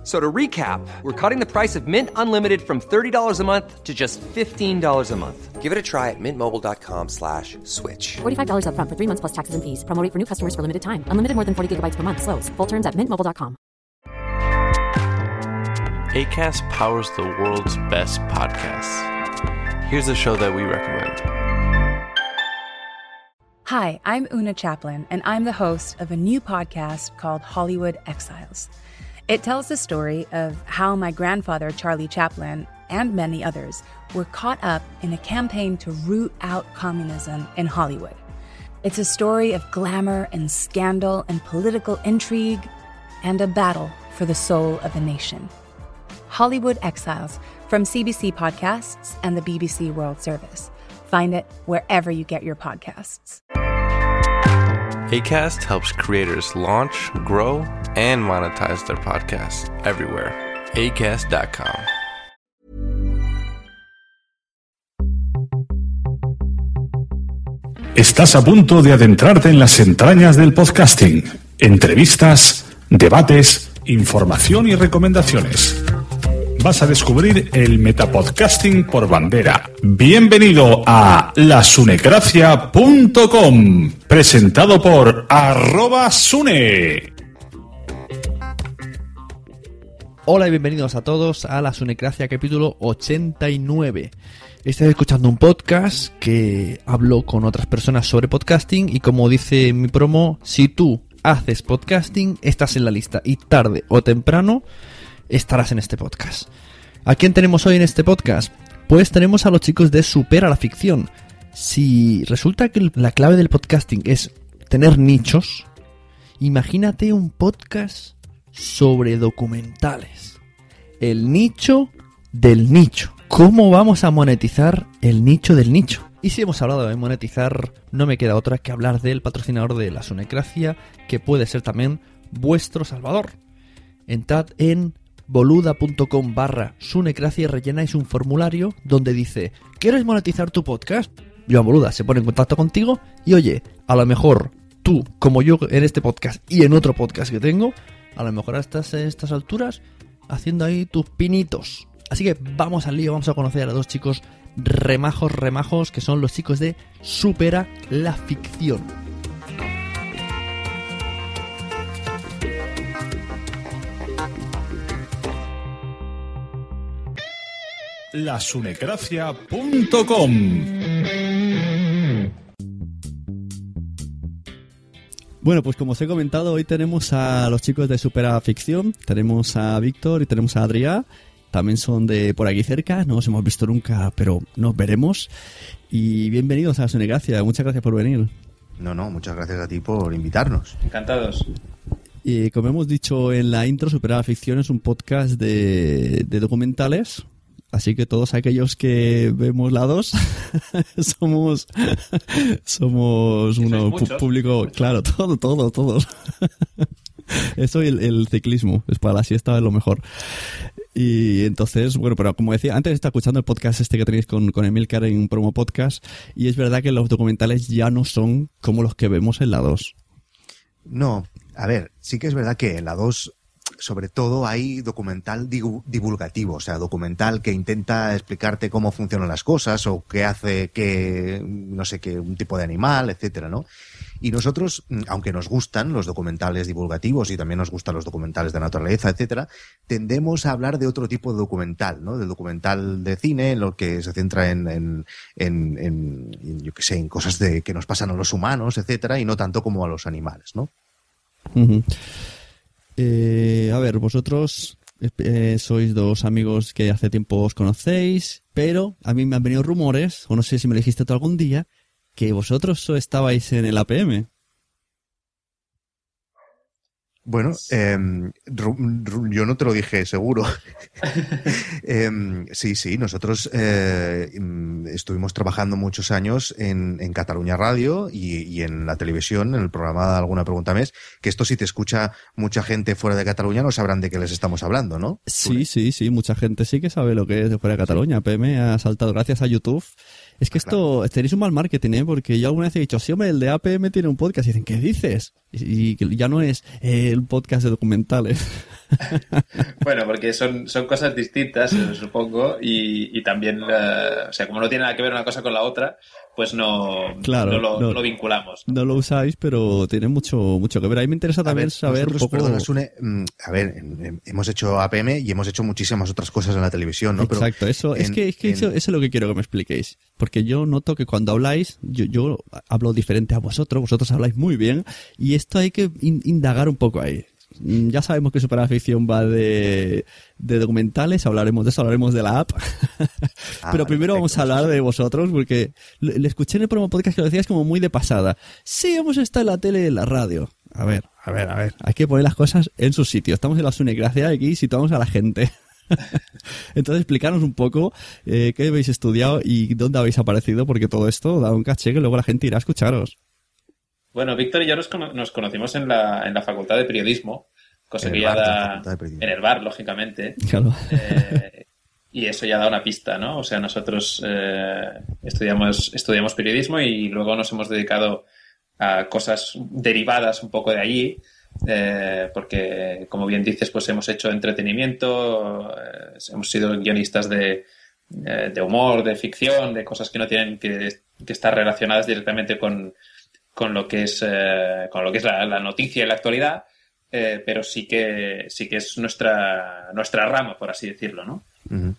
F- So to recap, we're cutting the price of Mint Unlimited from $30 a month to just $15 a month. Give it a try at mintmobile.com slash switch. $45 upfront for three months plus taxes and fees. Promo rate for new customers for limited time. Unlimited more than 40 gigabytes per month. Slows. Full terms at mintmobile.com. ACAST powers the world's best podcasts. Here's a show that we recommend. Hi, I'm Una Chaplin, and I'm the host of a new podcast called Hollywood Exiles. It tells the story of how my grandfather, Charlie Chaplin, and many others were caught up in a campaign to root out communism in Hollywood. It's a story of glamour and scandal and political intrigue and a battle for the soul of a nation. Hollywood Exiles from CBC Podcasts and the BBC World Service. Find it wherever you get your podcasts. ACAST helps creators launch, grow, and monetize their podcasts everywhere. ACAST.com. Estás a punto de adentrarte en las entrañas del podcasting. Entrevistas, debates, información y recomendaciones. Vas a descubrir el metapodcasting por bandera. Bienvenido a lasunecracia.com, presentado por arroba sune. Hola y bienvenidos a todos a la Sunecracia capítulo 89. Estáis escuchando un podcast que hablo con otras personas sobre podcasting y como dice mi promo, si tú haces podcasting, estás en la lista y tarde o temprano estarás en este podcast. ¿A quién tenemos hoy en este podcast? Pues tenemos a los chicos de Supera la Ficción. Si resulta que la clave del podcasting es tener nichos, imagínate un podcast sobre documentales. El nicho del nicho. ¿Cómo vamos a monetizar el nicho del nicho? Y si hemos hablado de monetizar, no me queda otra que hablar del patrocinador de la Sunecracia, que puede ser también vuestro salvador. Entrad en boluda.com barra sunecracia rellenáis un formulario donde dice ¿Quieres monetizar tu podcast? Yo Boluda se pone en contacto contigo y oye, a lo mejor tú, como yo en este podcast y en otro podcast que tengo, a lo mejor estás en estas alturas haciendo ahí tus pinitos. Así que vamos al lío, vamos a conocer a dos chicos remajos, remajos, que son los chicos de Supera la Ficción. lasunecracia.com. Bueno, pues como os he comentado, hoy tenemos a los chicos de Supera Ficción, tenemos a Víctor y tenemos a Adrián. También son de por aquí cerca, no os hemos visto nunca, pero nos veremos. Y bienvenidos a la Sunegracia, muchas gracias por venir. No, no, muchas gracias a ti por invitarnos. Encantados. Y como hemos dicho en la intro, Supera la Ficción es un podcast de, de documentales. Así que todos aquellos que vemos la 2 somos somos Que un sois muchos, público, claro, todo, todo, todos. Eso y el, el ciclismo, es para la siesta es lo mejor. Y entonces, bueno, pero como decía, antes está escuchando el podcast este que tenéis con, con Emilcar en un promo podcast, y es verdad que los documentales ya no son como los que vemos en la 2. No, a ver, sí que es verdad que en la 2, sobre todo, hay documental divulgativo, o sea, documental que intenta explicarte cómo funcionan las cosas o qué hace que, no sé, qué, un tipo de animal, etcétera, ¿no? Y nosotros, mm, aunque nos gustan los documentales divulgativos y también nos gustan los documentales de naturaleza, etcétera, tendemos a hablar de otro tipo de documental, ¿no? Del documental de cine, en lo que se centra en, en, en, en- yo qué sé, en cosas de, que nos pasan a los humanos, etcétera, y no tanto como a los animales, ¿no? Eh, a ver, vosotros eh, sois dos amigos que hace tiempo os conocéis, pero a mí me han venido rumores, o no sé si me lo dijiste tú algún día, que vosotros estabais en el APM. Bueno, em, ru- ru- yo no te lo dije seguro. Em, sí, sí, nosotros eh, em, estuvimos trabajando muchos años en, en Cataluña Radio y, y en la televisión, en el programa Alguna Pregunta Mes, que esto si te escucha mucha gente fuera de Cataluña no sabrán de qué les estamos hablando, ¿no? Sí, sí, sí, mucha gente sí que sabe lo que es de fuera de Cataluña. PM ha saltado gracias a YouTube. Es que esto, tenéis un mal marketing, ¿eh? Porque yo alguna vez he dicho, sí, hombre, el de APM tiene un podcast. Y dicen, ¿qué dices? Y, ya no es eh, el podcast de documentales. Bueno, porque son, son cosas distintas, eh, supongo, y, y también, eh, o sea, como no tiene nada que ver una cosa con la otra, pues no, Claro, no, lo, no. no lo vinculamos. No lo usáis, pero tiene mucho, mucho que ver. Ahí me interesa A también ver, saber un nosotros, poco... perdona, Sune, mm, a ver, em- em- hemos hecho APM y hemos hecho muchísimas otras cosas en la televisión, ¿no? Pero Exacto, eso, es que, es que en- eso, eso es lo que quiero que me expliquéis. Porque yo noto que cuando habláis, yo, yo hablo diferente a vosotros, vosotros habláis muy bien, y esto hay que in- indagar un poco ahí. Mm, Ya sabemos que Superaficción va de, de documentales, hablaremos de eso, hablaremos de la app. Ah, Pero vale, primero vamos a perfecto, hablar de vosotros, porque le, le escuché en el promo podcast que lo decías como muy de pasada. Sí, hemos estado en la tele y en la radio. A ver, a ver, a ver. Hay que poner las cosas en su sitio. Estamos en la Sunecracia y aquí situamos a la gente. Entonces, explicarnos un poco eh, qué habéis estudiado y dónde habéis aparecido, porque todo esto da un caché que luego la gente irá a escucharos. Bueno, Víctor y yo nos, cono- nos conocimos en la, en la Facultad de Periodismo, cosa En que ya bar da... En el bar, lógicamente. Claro. Eh, y eso ya da una pista, ¿no? O sea, nosotros eh, estudiamos, estudiamos periodismo y luego nos hemos dedicado a cosas derivadas un poco de allí, eh, porque, como bien dices, pues hemos hecho entretenimiento, hemos sido guionistas de, de humor, de ficción, de cosas que no tienen que, que estar relacionadas directamente con, con lo que es, eh, con lo que es la, la noticia y la actualidad. Eh, pero sí que sí que es nuestra nuestra rama por así decirlo no Ujú.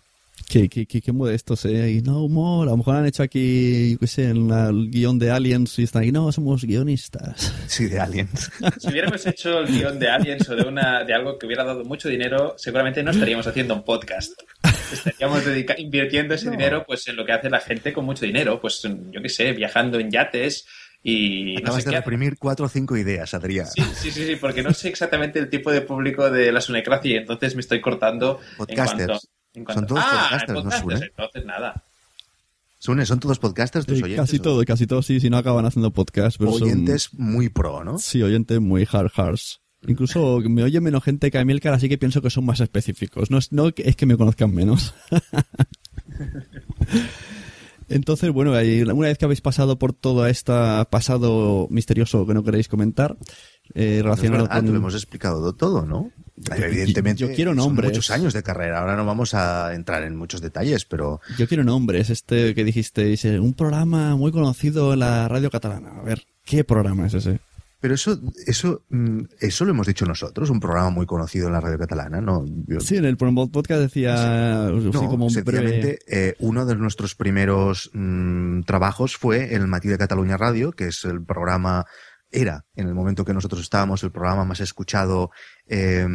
Qué, qué, qué, qué modestos, ¿eh? Y no, humor. A lo mejor han hecho aquí, yo qué sé, en la- el guion de Aliens y están aquí, no, somos guionistas. Sí, de Aliens. si hubiéramos hecho el guion de Aliens o de una de algo que hubiera dado mucho dinero seguramente no estaríamos haciendo un podcast estaríamos invirtiendo ese dinero pues en lo que hace la gente con mucho dinero pues yo qué sé viajando en yates y no Acabas sé de qué reprimir cuatro o cinco ideas, Adrián. Sí, sí, sí, sí, porque no sé exactamente el tipo de público de la Sunecracia y entonces me estoy cortando Podcasters. en cuanto... en cuanto- Son todos ah, podcasters, ¿no, Sune? entonces nada. Sune, ¿son todos podcasters tus Eh, oyentes? casi o- todo, casi todo, sí, si no acaban haciendo podcast. Pero son- Oyentes muy pro, ¿no? Sí, oyentes muy hard hearts. Incluso me oye menos gente que a Milcar, así que pienso que son más específicos. No es, no es que me conozcan menos. Entonces, bueno, una vez que habéis pasado por todo este pasado misterioso que no queréis comentar, eh, relacionado verdad, con... lo hemos explicado todo, ¿no? Yo- Evidentemente, yo quiero son nombres. muchos años de carrera. Ahora no vamos a entrar en muchos detalles, pero Yo quiero nombres, este que dijisteis, eh, un programa muy conocido en la radio catalana. A ver, ¿qué programa es ese? Pero eso eso mm, eso lo hemos dicho nosotros, un programa muy conocido en la radio catalana, ¿no? Yo- Sí, en el podcast decía No, como un breve... eh, uno de nuestros primeros mm, trabajos fue el Matí de Cataluña Radio, que es el programa, era en el momento que nosotros estábamos el programa más escuchado eh,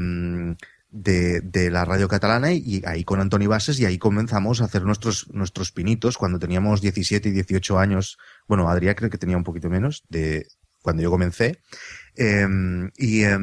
de, de la radio catalana y ahí con Antoni Bases y ahí comenzamos a hacer nuestros, nuestros pinitos cuando teníamos 17 y 18 años. Bueno, Adrián creo que tenía un poquito menos de cuando yo comencé. Eh, y, eh,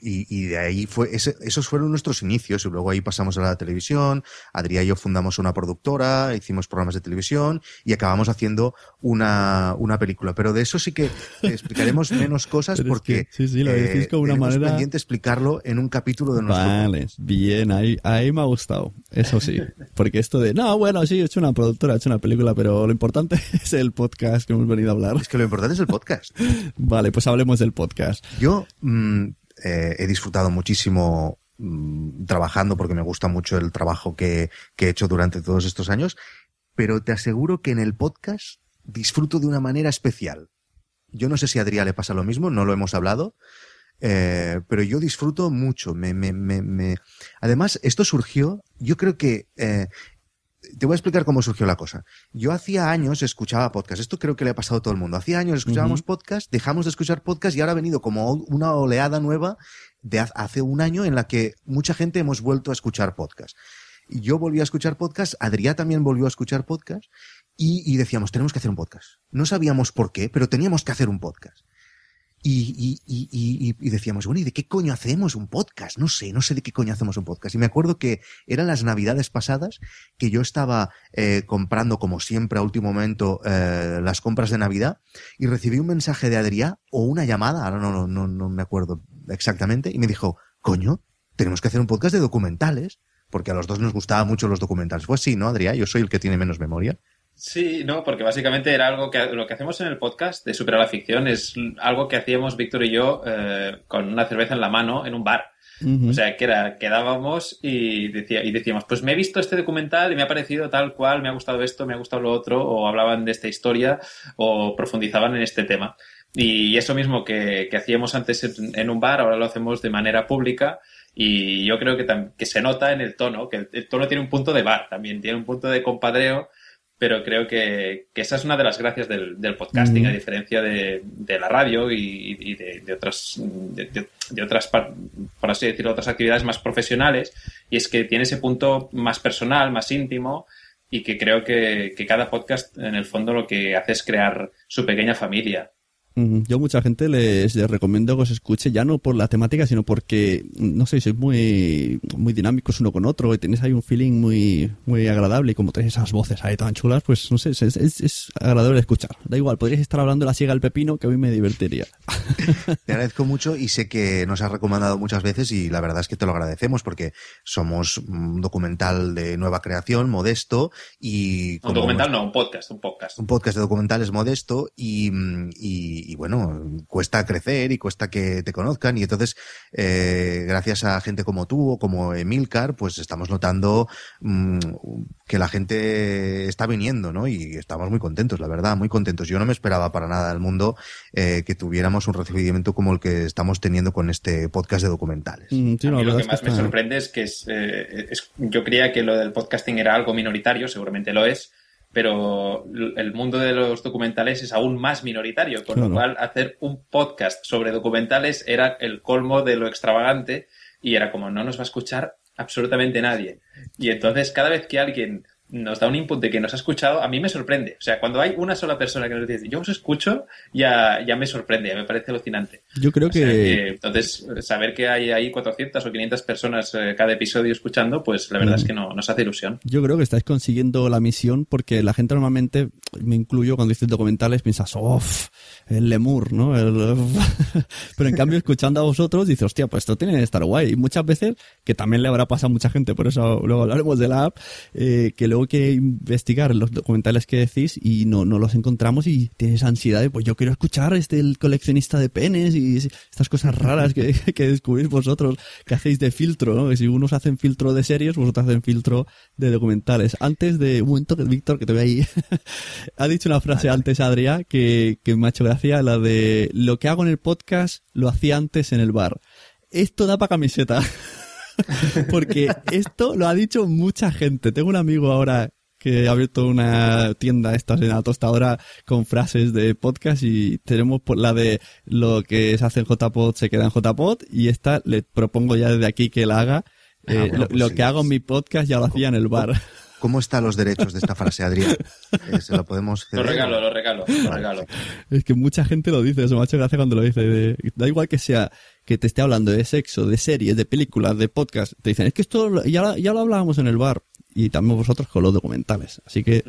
y, y de ahí fue, ese- esos fueron nuestros inicios y luego ahí pasamos a la televisión. Adrián y yo fundamos una productora, hicimos programas de televisión y acabamos haciendo una, una película. Pero de eso sí que explicaremos menos cosas Pero es porque que, sí, sí, lo decís con una manera- pendiente explicarlo en un capítulo de nuestro Vale, bien, ahí, ahí me ha gustado. Eso sí. Porque esto de, no, bueno, sí, he hecho una productora, he hecho una película, pero lo importante es el podcast que hemos venido a hablar. Es que lo importante es el podcast. Vale, pues hablemos del podcast. Yo mm, eh, he disfrutado muchísimo mm, trabajando porque me gusta mucho el trabajo que, he hecho durante todos estos años, pero te aseguro que en el podcast disfruto de una manera especial. Yo no sé si a Adrián le pasa lo mismo, no lo hemos hablado, eh, pero yo disfruto mucho. Me, me, me, me- Además, esto surgió, yo creo que... eh, te voy a explicar cómo surgió la cosa. Yo hacía años escuchaba podcast. Esto creo que le ha pasado a todo el mundo. Hacía años escuchábamos podcast, dejamos de escuchar podcast y ahora ha venido como una oleada nueva de hace un año en la que mucha gente hemos vuelto a escuchar podcast. Yo volví a escuchar podcast, Adrián también volvió a escuchar podcast y, y decíamos, tenemos que hacer un podcast. No sabíamos por qué, pero teníamos que hacer un podcast. Y, decíamos, bueno, ¿y de qué coño hacemos un podcast? No sé, no sé de qué coño hacemos un podcast. Y me acuerdo que eran las navidades pasadas que yo estaba eh, comprando, como siempre, a último momento, eh, las compras de Navidad y recibí un mensaje de Adrián o una llamada, ahora no, no, no, no me acuerdo exactamente, y me dijo, coño, tenemos que hacer un podcast de documentales, porque a los dos nos gustaban mucho los documentales. Pues sí, ¿no, Adrián? Yo soy el que tiene menos memoria. Sí, no, porque básicamente era algo que lo que hacemos en el podcast de Superar la Ficción es algo que hacíamos Víctor y yo eh, con una cerveza en la mano en un bar. O sea, que era, quedábamos y, decía, y decíamos, pues me he visto este documental y me ha parecido tal cual, me ha gustado esto, me ha gustado lo otro, o hablaban de esta historia, o profundizaban en este tema. Y eso mismo que, que hacíamos antes en, en, un bar, ahora lo hacemos de manera pública. Y yo creo que, que se nota en el tono, que el, el tono tiene un punto de bar también, tiene un punto de compadreo pero creo que, que, esa es una de las gracias del, del podcasting, a diferencia de, de, la radio y, y de, de, otras, de, otras, por así decirlo, otras actividades más profesionales, y es que tiene ese punto más personal, más íntimo, y que creo que, que cada podcast, en el fondo, lo que hace es crear su pequeña familia. Yo a mucha gente les, les, recomiendo que os escuche ya no por la temática, sino porque, no sé, sois muy, muy dinámicos uno con otro y tenéis ahí un feeling muy, muy agradable y como tenéis esas voces ahí tan chulas, pues no sé, es, es, es agradable escuchar. Da igual, podríais estar hablando de la siega al pepino que a mí me divertiría. Te agradezco mucho y sé que nos has recomendado muchas veces y la verdad es que te lo agradecemos porque somos un documental de nueva creación, modesto y... Un documental no, un podcast, un podcast. Un podcast de documentales modesto y, y y bueno, cuesta crecer y cuesta que te conozcan y entonces eh, gracias a gente como tú o como Emilcar, pues estamos notando mmm, que la gente está viniendo, ¿no? Y estamos muy contentos, la verdad, muy contentos. Yo no me esperaba para nada del mundo eh, que tuviéramos un recibimiento como el que estamos teniendo con este podcast de documentales. Mm, sí, no, lo que más que me sorprende es que es, eh, es, yo creía que lo del podcasting era algo minoritario, seguramente lo es, pero el mundo de los documentales es aún más minoritario, con claro. lo cual hacer un podcast sobre documentales era el colmo de lo extravagante y era como no nos va a escuchar absolutamente nadie. Y entonces cada vez que alguien nos da un input de que nos ha escuchado, a mí me sorprende. O sea, cuando hay una sola persona que nos dice, yo os escucho, ya, ya me sorprende, me parece alucinante. Yo creo o sea, que... Entonces, saber que hay ahí 400 o 500 personas eh, cada episodio escuchando, pues la verdad mm. es que no, nos hace ilusión. Yo creo que estáis consiguiendo la misión porque la gente normalmente, me incluyo cuando dices documentales, piensas, oh, el lemur, ¿no? El... Pero en cambio, escuchando a vosotros, dices, hostia, pues esto tiene que estar guay. Y muchas veces, que también le habrá pasado a mucha gente, por eso luego hablaremos de la app, eh, que luego que investigar los documentales que decís y no, no los encontramos y tienes ansiedad de, pues yo quiero escuchar este el coleccionista de penes y estas cosas raras que, que descubrís vosotros, que hacéis de filtro, ¿no? Que si unos hacen filtro de series, vosotros hacen filtro de documentales. Antes de, un momento, Víctor, que te veo ahí, ha dicho una frase antes, Adrián, que, que me ha hecho gracia, la de, lo que hago en el podcast lo hacía antes en el bar. Esto da para camiseta. Porque esto lo ha dicho mucha gente. Tengo un amigo ahora que ha abierto una tienda esta en la tostadora con frases de podcast y tenemos la de lo que se hace en JPod se queda en JPod y esta le propongo ya desde aquí que la haga. Ah, eh, bueno, lo, pues lo sí. que hago en mi podcast ya lo hacía en el bar. ¿Cómo están los derechos de esta frase, Adrián? Eh, ¿Se lo podemos ceder? Lo regalo, lo regalo, lo regalo. Es que mucha gente lo dice, eso me ha hecho gracia cuando lo dice. De, da igual que sea que te esté hablando de sexo, de series, de películas, de podcast. Te dicen, es que esto ya, ya lo hablábamos en el bar. Y también vosotros con los documentales. Así que,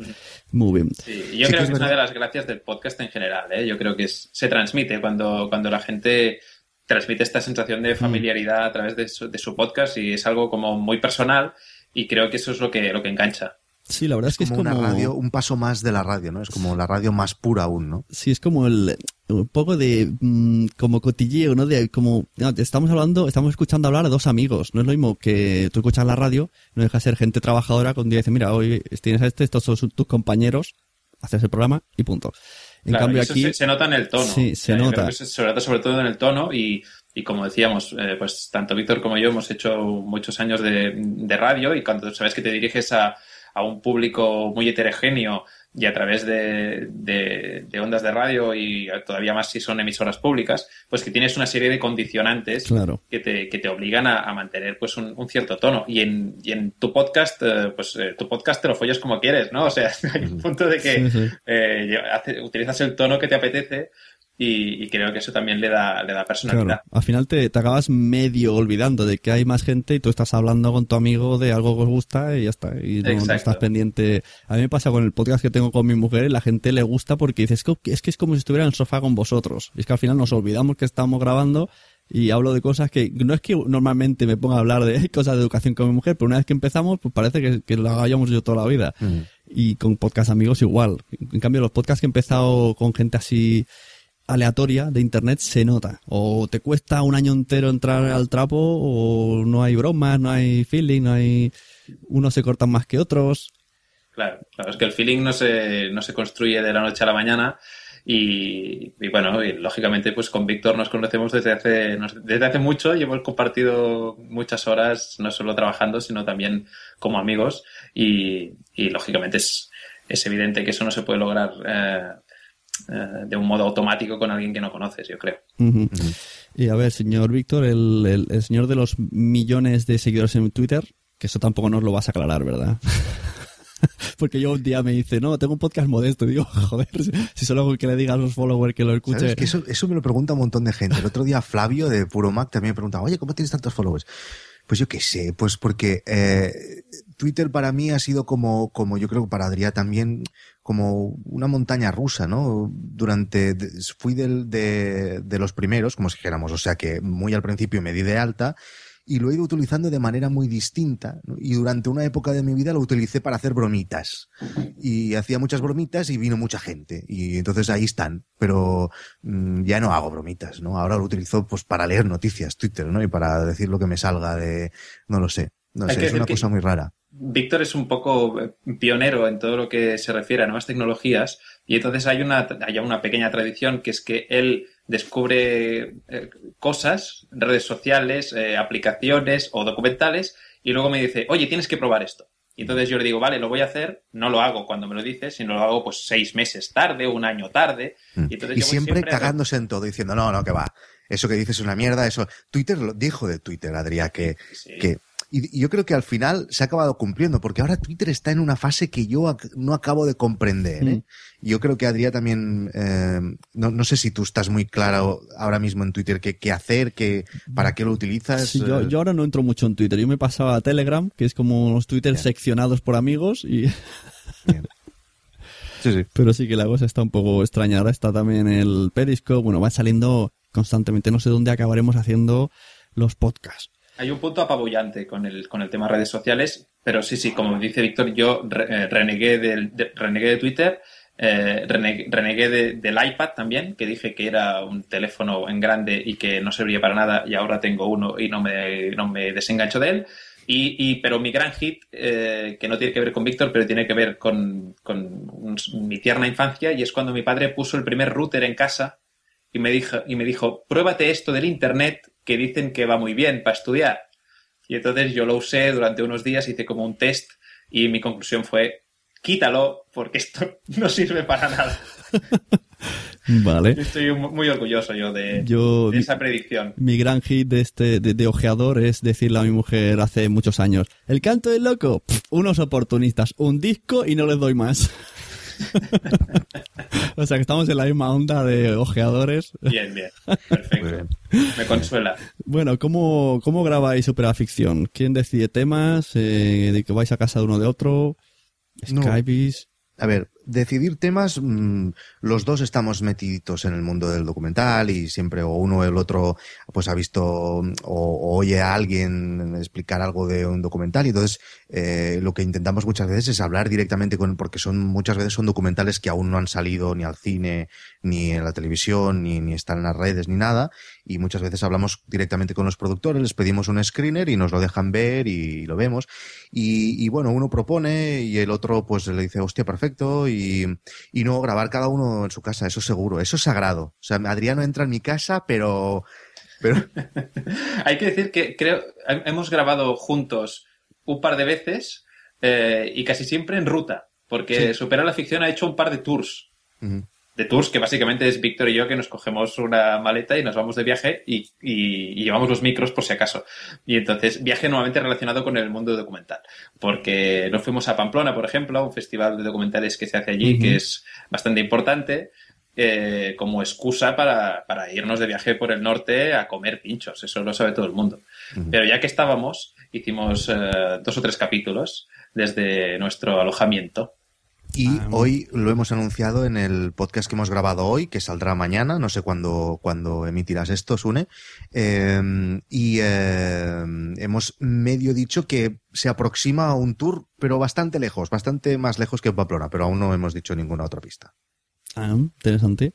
muy bien. Sí, yo sí creo que, que es, una de las gracias del podcast en general. ¿eh? Yo creo que es, se transmite cuando, cuando la gente transmite esta sensación de familiaridad a través de su, de su podcast y es algo como muy personal y creo que eso es lo que, lo que engancha. Sí, la verdad es, es que como es como una radio, un paso más de la radio, ¿no? Es como la radio más pura aún, ¿no? Sí, es como el un poco de mmm, como cotilleo, ¿no? De como no, estamos hablando, estamos escuchando hablar a dos amigos. No es lo mismo que tú escuchas la radio, no deja de ser gente trabajadora con día dice, mira, hoy tienes a este, estos son tus compañeros, haces el programa y punto. En claro, cambio aquí se, se, nota en el tono. Sí, se nota. Se nota sobre todo en el tono y y como decíamos, eh, pues tanto Víctor como yo hemos hecho muchos años de, de radio y cuando sabes que te diriges a, a, un público muy heterogéneo y a través de, de, de, ondas de radio y todavía más si son emisoras públicas, pues que tienes una serie de condicionantes claro. que, te, que te obligan a, a mantener pues un, un, cierto tono. Y en, y en tu podcast, eh, pues eh, tu podcast te lo follas como quieres, ¿no? O sea, hay un punto de que Sí, sí. eh, hace- utilizas el tono que te apetece y, creo que eso también le da, le da personalidad. Al final te, te, acabas medio olvidando de que hay más gente y tú estás hablando con tu amigo de algo que os gusta y ya está. Y no, estás pendiente. A mí me pasa con el podcast que tengo con mi mujer y la gente le gusta porque dice, es que es, que es como si estuviera en el sofá con vosotros. Y es que al final nos olvidamos que estamos grabando y hablo de cosas que no es que normalmente me ponga a hablar de cosas de educación con mi mujer, pero una vez que empezamos, pues parece que, que lo hayamos yo toda la vida. Mm. Y con podcast amigos igual. En cambio, los podcasts que he empezado con gente así aleatoria de internet se nota. O te cuesta un año entero entrar al trapo, o no hay bromas, no hay feeling, no hay. Unos se cortan más que otros. Claro, claro, es que el feeling no se, no se construye de la noche a la mañana. Y, bueno, y lógicamente pues con Víctor nos conocemos desde hace, desde hace mucho y hemos compartido muchas horas, no solo trabajando, sino también como amigos. Y, lógicamente es, es evidente que eso no se puede lograr eh, eh, de un modo automático con alguien que no conoces, yo creo. Y a ver, señor Víctor, el, el, señor de los millones de seguidores en Twitter, que eso tampoco nos lo vas a aclarar, ¿verdad? Porque yo un día me dice, no, tengo un podcast modesto. Y digo, joder, si solo que le digas a los followers que lo escuche. Que eso, eso me lo pregunta un montón de gente. El otro día Flavio de Puro Mac también me preguntaba, oye, ¿cómo tienes tantos followers? Pues yo qué sé, pues porque eh, Twitter para mí ha sido como, como yo creo que para Adrián también, como una montaña rusa, ¿no? Durante, fui del, de, de los primeros, como si dijéramos, o sea que muy al principio me di de alta y lo he ido utilizando de manera muy distinta. Y durante una época de mi vida lo utilicé para hacer bromitas. Y hacía muchas bromitas y vino mucha gente. Y entonces ahí están. Pero mm, ya no hago bromitas, ¿no? Ahora lo utilizo pues para leer noticias, Twitter, ¿no? Y para decir lo que me salga de, no lo sé. No sé, es una cosa muy rara. Víctor es un poco eh, pionero en todo lo que se refiere a nuevas tecnologías y entonces hay una, hay una pequeña tradición que es que él descubre eh, cosas, redes sociales, eh, aplicaciones o documentales y luego me dice, oye, tienes que probar esto. Y entonces yo le digo, vale, lo voy a hacer, no lo hago cuando me lo dices, sino lo hago pues seis meses tarde, un año tarde. Mm. Y, siempre, cagándose en todo, diciendo, no, no, que va, eso que dices es una mierda, eso. Twitter lo dijo de Twitter, Adrián, que, que y, yo creo que al final se ha acabado cumpliendo, porque ahora Twitter está en una fase que yo no acabo de comprender. ¿eh? Mm. Yo creo que Adrián también, eh, no, no, sé si tú estás muy claro ahora mismo en Twitter qué, qué hacer, qué, para qué lo utilizas. yo, yo, ahora no entro mucho en Twitter. Yo me pasaba a Telegram, que es como los Twitter seccionados por amigos y... Sí, sí. Pero sí que la cosa está un poco extraña. Ahora está también el Periscope. Bueno, va saliendo constantemente. No sé dónde acabaremos haciendo los podcasts hay un punto apabullante con el, con el tema redes sociales, pero sí, sí, como dice Víctor, yo eh, renegué, del, de, renegué de Twitter, eh, renegué, del iPad también, que dije que era un teléfono en grande y que no servía para nada y ahora tengo uno y no me, no me desengancho de él. Y, y, pero mi gran hit, eh, que no tiene que ver con Víctor, pero tiene que ver con, con mi tierna infancia, y es cuando mi padre puso el primer router en casa y me dijo, y me dijo, pruébate esto del Internet que dicen que va muy bien para estudiar. Y entonces yo lo usé durante unos días, hice como un test y mi conclusión fue, quítalo porque esto no sirve para nada. Vale. Estoy muy orgulloso yo de, esa predicción. Mi gran hit de este de, ojeador es decirle a mi mujer hace muchos años, el canto del loco, unos oportunistas, un disco y no les doy más. o sea que estamos en la misma onda de ojeadores. Bien, bien. Perfecto. Me consuela. Bueno, ¿cómo, cómo grabáis Ficción? ¿Quién decide temas? Eh, ¿De que vais a casa de uno de otro? ¿Skypeis? A ver, decidir temas, mm, los dos estamos metiditos en el mundo del documental y siempre o uno o el otro pues ha visto o, oye a alguien explicar algo de un documental. Y entonces eh, lo que intentamos muchas veces es hablar directamente con porque son muchas veces son documentales que aún no han salido ni al cine ni en la televisión ni, ni están en las redes ni nada y muchas veces hablamos directamente con los productores les pedimos un screener y nos lo dejan ver y lo vemos. Y, y bueno uno propone y el otro pues le dice hostia perfecto y y, no grabar cada uno en su casa, eso seguro, eso es sagrado. O sea, Adriano entra en mi casa, pero... pero... Hay que decir que creo, hemos grabado juntos un par de veces eh, y casi siempre en ruta, porque Supera la Ficción ha hecho un par de tours de tours, que básicamente es Víctor y yo que nos cogemos una maleta y nos vamos de viaje y, llevamos los micros por si acaso. Y entonces, viaje nuevamente relacionado con el mundo documental. Porque nos fuimos a Pamplona, por ejemplo, a un festival de documentales que se hace allí, que es bastante importante. eh, como excusa para, para, irnos de viaje por el norte a comer pinchos. Eso lo sabe todo el mundo. Pero ya que estábamos, hicimos eh, dos o tres capítulos desde nuestro alojamiento. Y ah, hoy lo hemos anunciado en el podcast que hemos grabado hoy, que saldrá mañana, no sé cuándo, cuándo emitirás esto, Sune. Em, y em, hemos medio dicho que se aproxima a un tour, pero bastante lejos, bastante más lejos que Pamplona, pero aún no hemos dicho ninguna otra pista. Ah, interesante.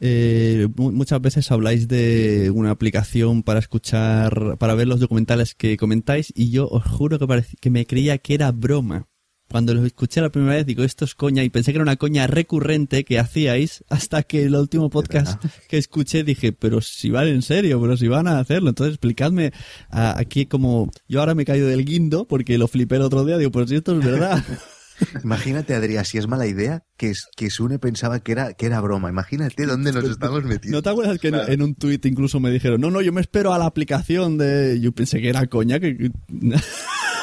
Eh, muchas veces habláis de una aplicación para escuchar, para ver los documentales que comentáis y yo os juro que, que me creía que era broma cuando lo escuché la primera vez, digo, esto es coña, y pensé que era una coña recurrente que hacíais hasta que el último podcast que escuché dije, pero si van en serio, pero si van a hacerlo. Entonces, explicadme aquí como, yo ahora me caigo del guindo porque lo flipé el otro día, digo, pues si esto es verdad. Imagínate, Adrián, si es mala idea, que, que Sune pensaba que era, que era broma. Imagínate dónde nos estamos metiendo. ¿No te acuerdas que en, un tuit incluso me dijeron, no, no, yo me espero a la aplicación de... Yo pensé que era coña, que...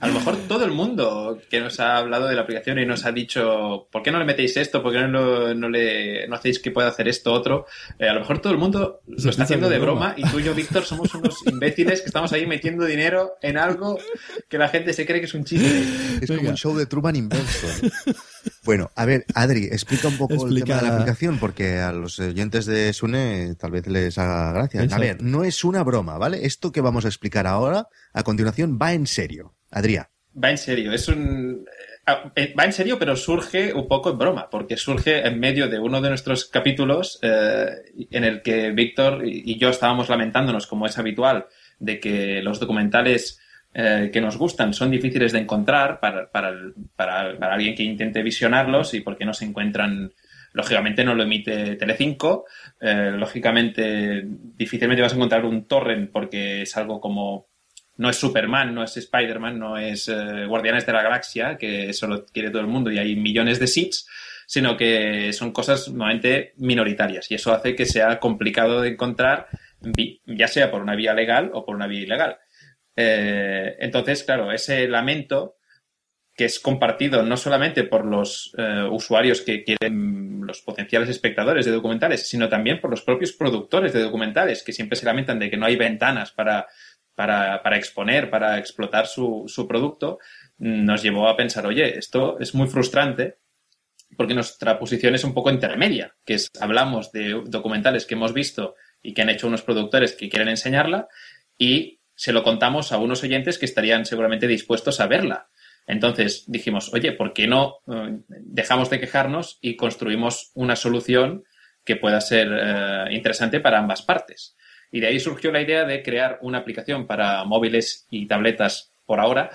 A lo mejor todo el mundo que nos ha hablado de la aplicación y nos ha dicho, ¿por qué no le metéis esto? ¿Por qué no, no le, no hacéis que pueda hacer esto otro? Eh, a lo mejor todo el mundo lo está haciendo de broma, y tú y yo, Víctor, somos unos imbéciles que estamos ahí metiendo dinero en algo que la gente se cree que es un chiste. Es como un show de Truman inverso. Bueno, a ver, Adri, explica un poco el tema de la aplicación, porque a los oyentes de Sune tal vez les haga gracia. A ver, no es una broma, ¿vale? Esto que vamos a explicar ahora, a continuación, va en serio. Adrián. Va en serio, es un... Eh, eh, va en serio, pero surge un poco en broma, porque surge en medio de uno de nuestros capítulos eh, en el que Víctor y yo estábamos lamentándonos, como es habitual, de que los documentales que nos gustan son difíciles de encontrar para, para, para, alguien que intente visionarlos y porque no se encuentran lógicamente no lo emite Telecinco, lógicamente difícilmente vas a encontrar un torrent porque es algo como no es Superman, no es Spider-Man, no es eh, Guardianes de la Galaxia, que eso lo quiere todo el mundo y hay millones de seats, sino que son cosas normalmente minoritarias y eso hace que sea complicado de encontrar, ya sea por una vía legal o por una vía ilegal. Eh, entonces, claro, ese lamento que es compartido no solamente por los eh, usuarios que quieren los potenciales espectadores de documentales, sino también por los propios productores de documentales, que siempre se lamentan de que no hay ventanas para para, para exponer, para explotar su, producto, nos llevó a pensar, oye, esto es muy frustrante porque nuestra posición es un poco intermedia, que es hablamos de documentales que hemos visto y que han hecho unos productores que quieren enseñarla y se lo contamos a unos oyentes que estarían seguramente dispuestos a verla. Entonces dijimos, oye, ¿por qué no eh, dejamos de quejarnos y construimos una solución que pueda ser eh, interesante para ambas partes? Y de ahí surgió la idea de crear una aplicación para móviles y tabletas por ahora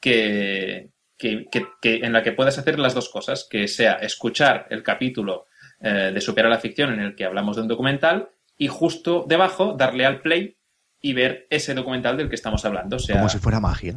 que, en la que puedas hacer las dos cosas, que sea escuchar el capítulo eh, de Supera la Ficción en el que hablamos de un documental y justo debajo darle al play y ver ese documental del que estamos hablando. sea, como si fuera magia.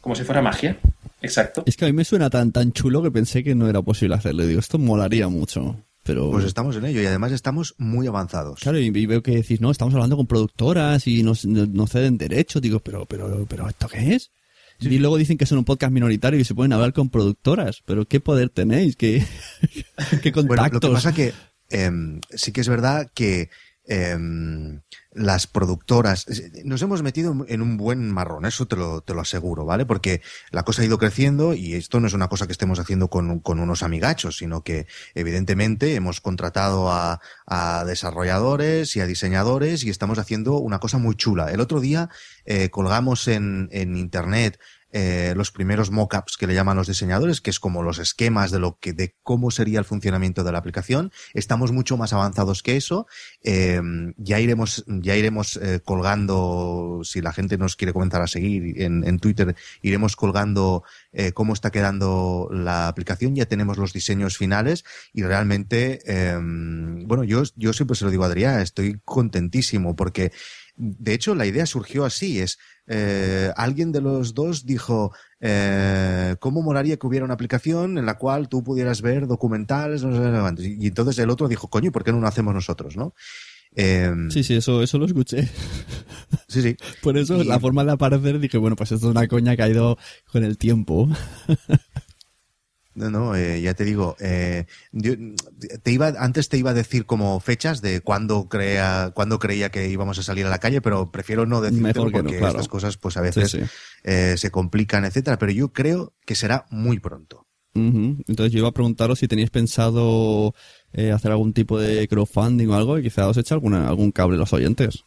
Como si fuera magia, exacto. Es que a mí me suena tan, tan chulo que pensé que no era posible hacerlo. Digo, esto molaría mucho. Pues estamos en ello y además estamos muy avanzados. Claro, y, veo que decís, no, estamos hablando con productoras y nos, no ceden derechos. Digo, pero, pero, pero, ¿esto qué es? Y luego dicen que son un podcast minoritario y se pueden hablar con productoras. Pero ¿qué poder tenéis? ¿Qué, qué contactos? Bueno, lo que pasa que em, sí que es verdad que Em, las productoras. Nos hemos metido en un buen marrón, eso te lo, te lo aseguro, ¿vale? Porque la cosa ha ido creciendo y esto no es una cosa que estemos haciendo con, con unos amigachos, sino que evidentemente hemos contratado a, a, desarrolladores y a diseñadores y estamos haciendo una cosa muy chula. El otro día eh, colgamos en, en internet eh, los primeros mockups que le llaman los diseñadores, que es como los esquemas de lo que, de cómo sería el funcionamiento de la aplicación. Estamos mucho más avanzados que eso. Eh, ya iremos, ya iremos eh, colgando, si la gente nos quiere comenzar a seguir en, Twitter, iremos colgando cómo está quedando la aplicación. Ya tenemos los diseños finales y realmente, bueno, yo, yo siempre se lo digo a Adrián, estoy contentísimo porque de hecho, la idea surgió así, es eh, alguien de los dos dijo, eh, ¿cómo molaría que hubiera una aplicación en la cual tú pudieras ver documentales? y entonces el otro dijo, coño, ¿por qué no lo hacemos nosotros, no? Em, sí, sí, eso, eso lo escuché. Sí, sí. Por eso la forma de aparecer dije, bueno, pues esto es una coña que ha ido con el tiempo. No, no, eh, ya te digo, eh, yo- te iba, antes te iba a decir como fechas de cuándo crea, cuándo creía que íbamos a salir a la calle, pero prefiero no no, porque claro. estas cosas pues a veces Sí, sí. eh, se complican, etcétera, pero yo creo que será muy pronto. Entonces yo iba a preguntaros si tenéis pensado eh, hacer algún tipo de crowdfunding o algo y quizá os eche alguna, algún cable a los oyentes.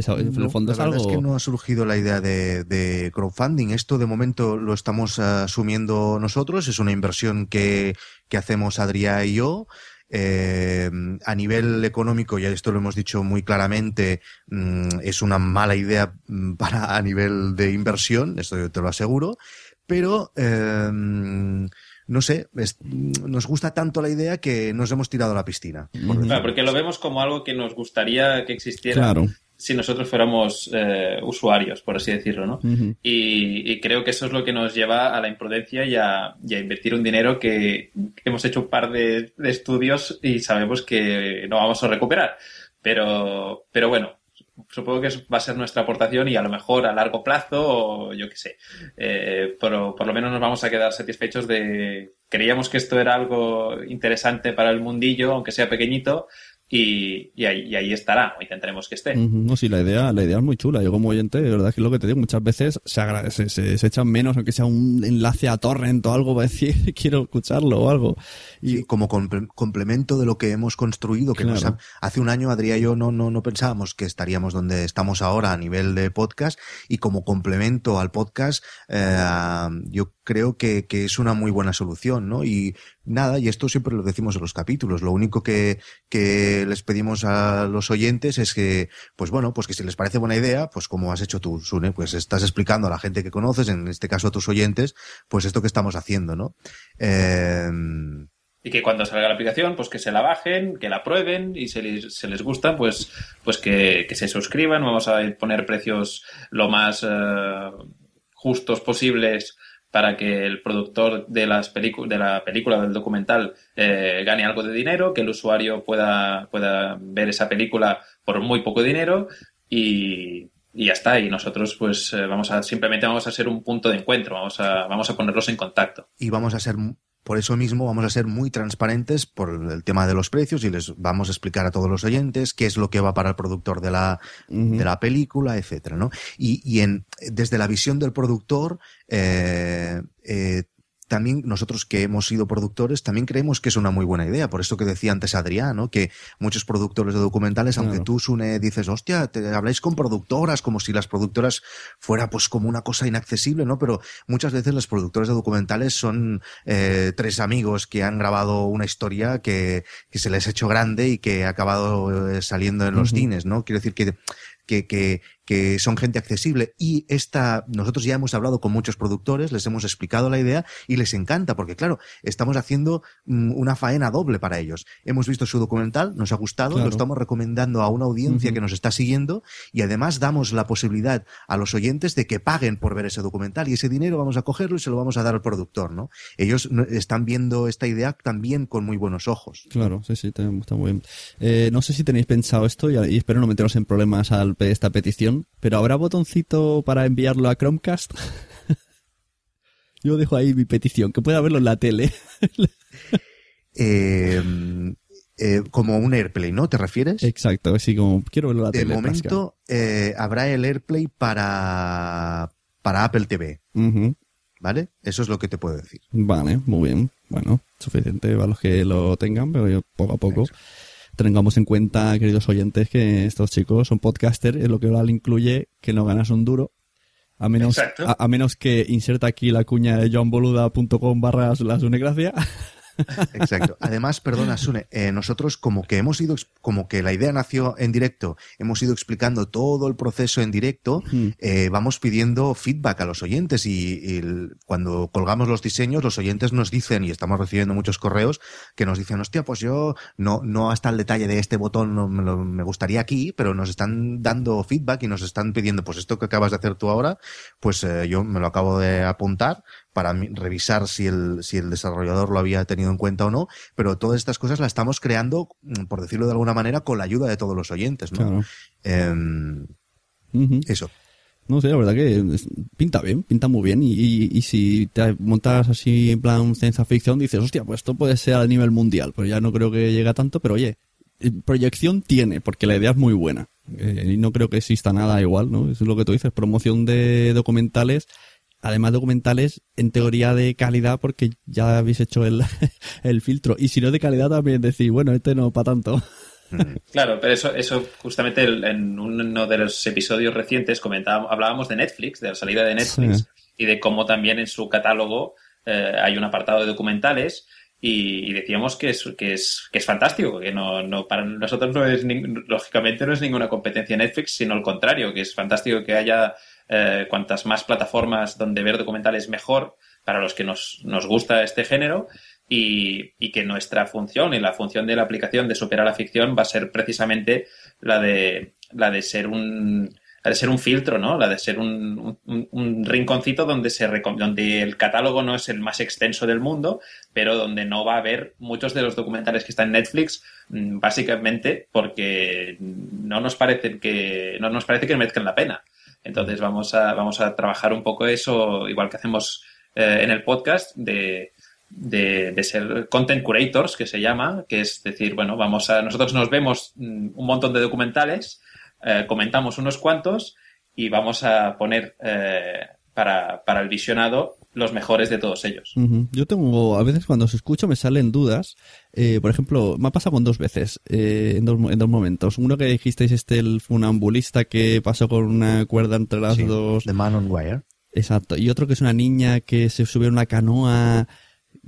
Esa- en No, el fondo la es algo... es que no ha surgido la idea de, de crowdfunding. Esto de momento lo estamos asumiendo nosotros. Es una inversión que, que hacemos Adrià y yo. Eh, a nivel económico, ya esto lo hemos dicho muy claramente, mm, es una mala idea mm, para a nivel de inversión, esto yo te lo aseguro, pero eh, no sé, es- nos gusta tanto la idea que nos hemos tirado a la piscina. por. Claro, porque lo vemos como algo que nos gustaría que existiera Claro. Si nosotros fuéramos eh, usuarios, por así decirlo, ¿no? Y, y creo que eso es lo que nos lleva a la imprudencia y a, y a invertir un dinero que hemos hecho un par de, de estudios y sabemos que no vamos a recuperar. Pero, pero bueno, supongo que va a ser nuestra aportación y a lo mejor a largo plazo o yo qué sé. Eh, pero por lo menos nos vamos a quedar satisfechos de... Creíamos que esto era algo interesante para el mundillo, aunque sea pequeñito, y, y ahí, y ahí estará, o intentaremos que esté. No, sí, la idea, la idea es muy chula. Yo como oyente, de verdad que es lo que te digo, muchas veces se, se, se- se echan menos, aunque sea un enlace a torrent o algo para decir quiero escucharlo o algo. Y Sí, como comple- complemento de lo que hemos construido, que nos Claro. ha- hace un año Adrián y yo no, no, no pensábamos que estaríamos donde estamos ahora a nivel de podcast y como complemento al podcast eh, yo creo que, que es una muy buena solución, ¿no? Y nada, y esto siempre lo decimos en los capítulos, lo único que, que les pedimos a los oyentes es que, pues bueno, pues que si les parece buena idea, pues como has hecho tú, Sune, pues estás explicando a la gente que conoces, en este caso a tus oyentes, pues esto que estamos haciendo, ¿no? Eh, Y que cuando salga la aplicación, pues que se la bajen, que la prueben y si les, se les gusta, pues, pues que, que se suscriban. Vamos a poner precios lo más eh, justos posibles para que el productor de, las de la película del documental eh, gane algo de dinero, que el usuario pueda, pueda ver esa película por muy poco dinero y, y ya está. Y nosotros pues eh, vamos a simplemente vamos a ser un punto de encuentro, vamos a, vamos a ponerlos en contacto. y vamos a ser por eso mismo vamos a ser muy transparentes por el tema de los precios y les vamos a explicar a todos los oyentes qué es lo que va para el productor de la, de la película, etcétera, ¿no? Y, y en, desde la visión del productor, eh, eh, también nosotros que hemos sido productores, también creemos que es una muy buena idea. Por eso que decía antes Adrián, ¿no? Que muchos productores de documentales, aunque tú, Sune, dices, hostia, te habláis con productoras, como si las productoras fuera pues como una cosa inaccesible, ¿no? Pero muchas veces los productores de documentales son eh, tres amigos que han grabado una historia que, que se les ha hecho grande y que ha acabado eh, saliendo en los Ujú. cines, ¿no? Quiero decir que, que, que, que son gente accesible y esta, nosotros ya hemos hablado con muchos productores, les hemos explicado la idea y les encanta porque claro, estamos haciendo mm, una faena doble para ellos. Hemos visto su documental, nos ha gustado, Claro. lo estamos recomendando a una audiencia que nos está siguiendo y además damos la posibilidad a los oyentes de que paguen por ver ese documental y ese dinero vamos a cogerlo y se lo vamos a dar al productor, ¿no? Ellos están viendo esta idea también con muy buenos ojos. Claro, sí, sí, está muy bien. Eh, no sé si tenéis pensado esto y, y espero no meteros en problemas al esta petición, pero ¿habrá botoncito para enviarlo a Chromecast? Yo dejo ahí mi petición, que pueda verlo en la tele. Eh, eh, como un AirPlay, ¿no? ¿Te refieres? Exacto, así como quiero verlo en la De tele. momento eh, habrá el AirPlay para, para Apple TV. ¿vale? Eso es lo que te puedo decir. Vale, muy bien. Bueno, suficiente para los que lo tengan, pero yo poco a poco tengamos en cuenta, queridos oyentes, que estos chicos son podcaster, es lo que ahora le incluye que no ganas un duro. A menos, a, a menos que inserta aquí la cuña de johnboluda.com barra. Exacto. Además, perdona, Sune, eh, nosotros como que hemos ido, como que la idea nació en directo, hemos ido explicando todo el proceso en directo, eh, vamos pidiendo feedback a los oyentes y, y el- cuando colgamos los diseños, los oyentes nos dicen, y estamos recibiendo muchos correos, que nos dicen, hostia, pues yo no, no hasta el detalle de este botón no me, lo- me gustaría aquí, pero nos están dando feedback y nos están pidiendo, pues esto que acabas de hacer tú ahora, pues eh, yo me lo acabo de apuntar para revisar si el, si el desarrollador lo había tenido en cuenta o no, pero todas estas cosas las estamos creando, mm, por decirlo de alguna manera, con la ayuda de todos los oyentes, ¿no? Claro. Em, eso. No sé, la verdad que pinta bien, pinta muy bien. Y, y- y si te montas así en plan ciencia ficción, dices, hostia, pues esto puede ser a nivel mundial. Pues ya no creo que llegue a tanto, pero oye, eh, proyección tiene, porque la idea es muy buena. Eh, y no creo que exista nada igual, ¿no? Eso es lo que tú dices, promoción de documentales. Además, documentales en teoría de calidad, porque ya habéis hecho el, el filtro. Y si no de calidad, también decir, bueno, este no para tanto. Claro, pero eso, eso justamente el- en uno de los episodios recientes comentábamos, hablábamos de Netflix, de la salida de Netflix Sí. y de cómo también en su catálogo eh, hay un apartado de documentales y, y decíamos que es, que es, que es fantástico, que no, no, para nosotros no es, lógicamente no es ninguna competencia Netflix, sino al contrario, que es fantástico que haya eh, cuantas más plataformas donde ver documentales mejor para los que nos, nos gusta este género y, y que nuestra función y la función de la aplicación de superar la ficción va a ser precisamente la de, la de ser un la de ser un filtro, ¿no? La de ser un, un- rinconcito donde se donde el catálogo no es el más extenso del mundo, pero donde no va a haber muchos de los documentales que están en Netflix, mm, básicamente porque no nos parece que no nos parece que merezcan la pena. Entonces vamos a vamos a trabajar un poco eso, igual que hacemos eh, en el podcast de de, de ser content curators, que se llama, que es decir, bueno, vamos a, nosotros nos vemos mm, un montón de documentales, eh, comentamos unos cuantos y vamos a poner eh, para, para el visionado los mejores de todos ellos. Ujú. Yo tengo, a veces cuando os escucho me salen dudas. Eh, por ejemplo, me ha pasado con dos veces, eh, en, dos, en dos momentos. Uno que dijisteis este, el funambulista que pasó con una cuerda entre las Sí, dos. de Man on Wire. Exacto. Y otro que es una niña que se subió a una canoa.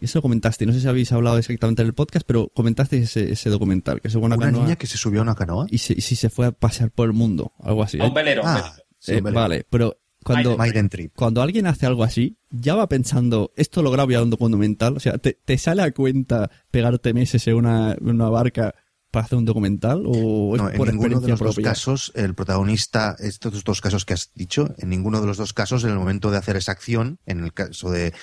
Eso lo comentaste. No sé si habéis hablado exactamente en el podcast, pero comentasteis ese, ese documental, que se fue a una, Una canoa niña que se subió a una canoa. y, se, y si se fue a pasear por el mundo, algo así. A un velero. Ah, sí, Eh, un velero. vale, pero cuando, Maiden Trip. cuando alguien hace algo así, ya va pensando, esto lo grabo ya un documental. O sea, ¿te, te sale a cuenta pegarte meses en una, en una barca para hacer un documental? ¿O es No, en ninguno de los dos casos, el protagonista, estos dos casos que has dicho, en ninguno de los dos casos, en el momento de hacer esa acción, en el caso de,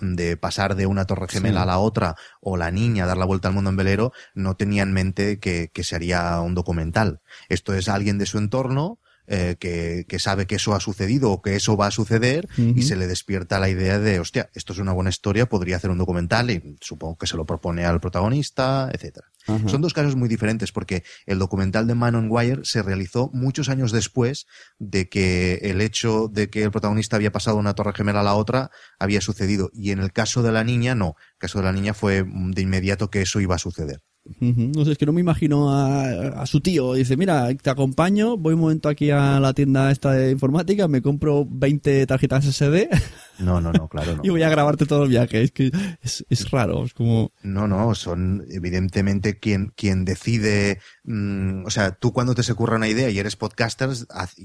de pasar de una torre gemela Sí. a la otra, o la niña dar la vuelta al mundo en velero, no tenía en mente que, que se haría un documental. Esto es alguien de su entorno, eh, que, que sabe que eso ha sucedido o que eso va a suceder y se le despierta la idea de, hostia, esto es una buena historia, podría hacer un documental y supongo que se lo propone al protagonista, etcétera. Son dos casos muy diferentes porque el documental de Man on Wire se realizó muchos años después de que el hecho de que el protagonista había pasado de una torre gemela a la otra había sucedido. Y en el caso de la niña, no. El caso de la niña fue de inmediato que eso iba a suceder. Ujú. No sé, es que no me imagino a, a su tío. Dice, mira, te acompaño, voy un momento aquí a la tienda esta de informática, me compro 20 tarjetas SD No, no, no, claro, no. y voy a grabarte todo el viaje. Es que es, es raro, es como... No, no, son evidentemente quien, quien decide, mm, o sea, tú cuando te se una idea y eres podcaster,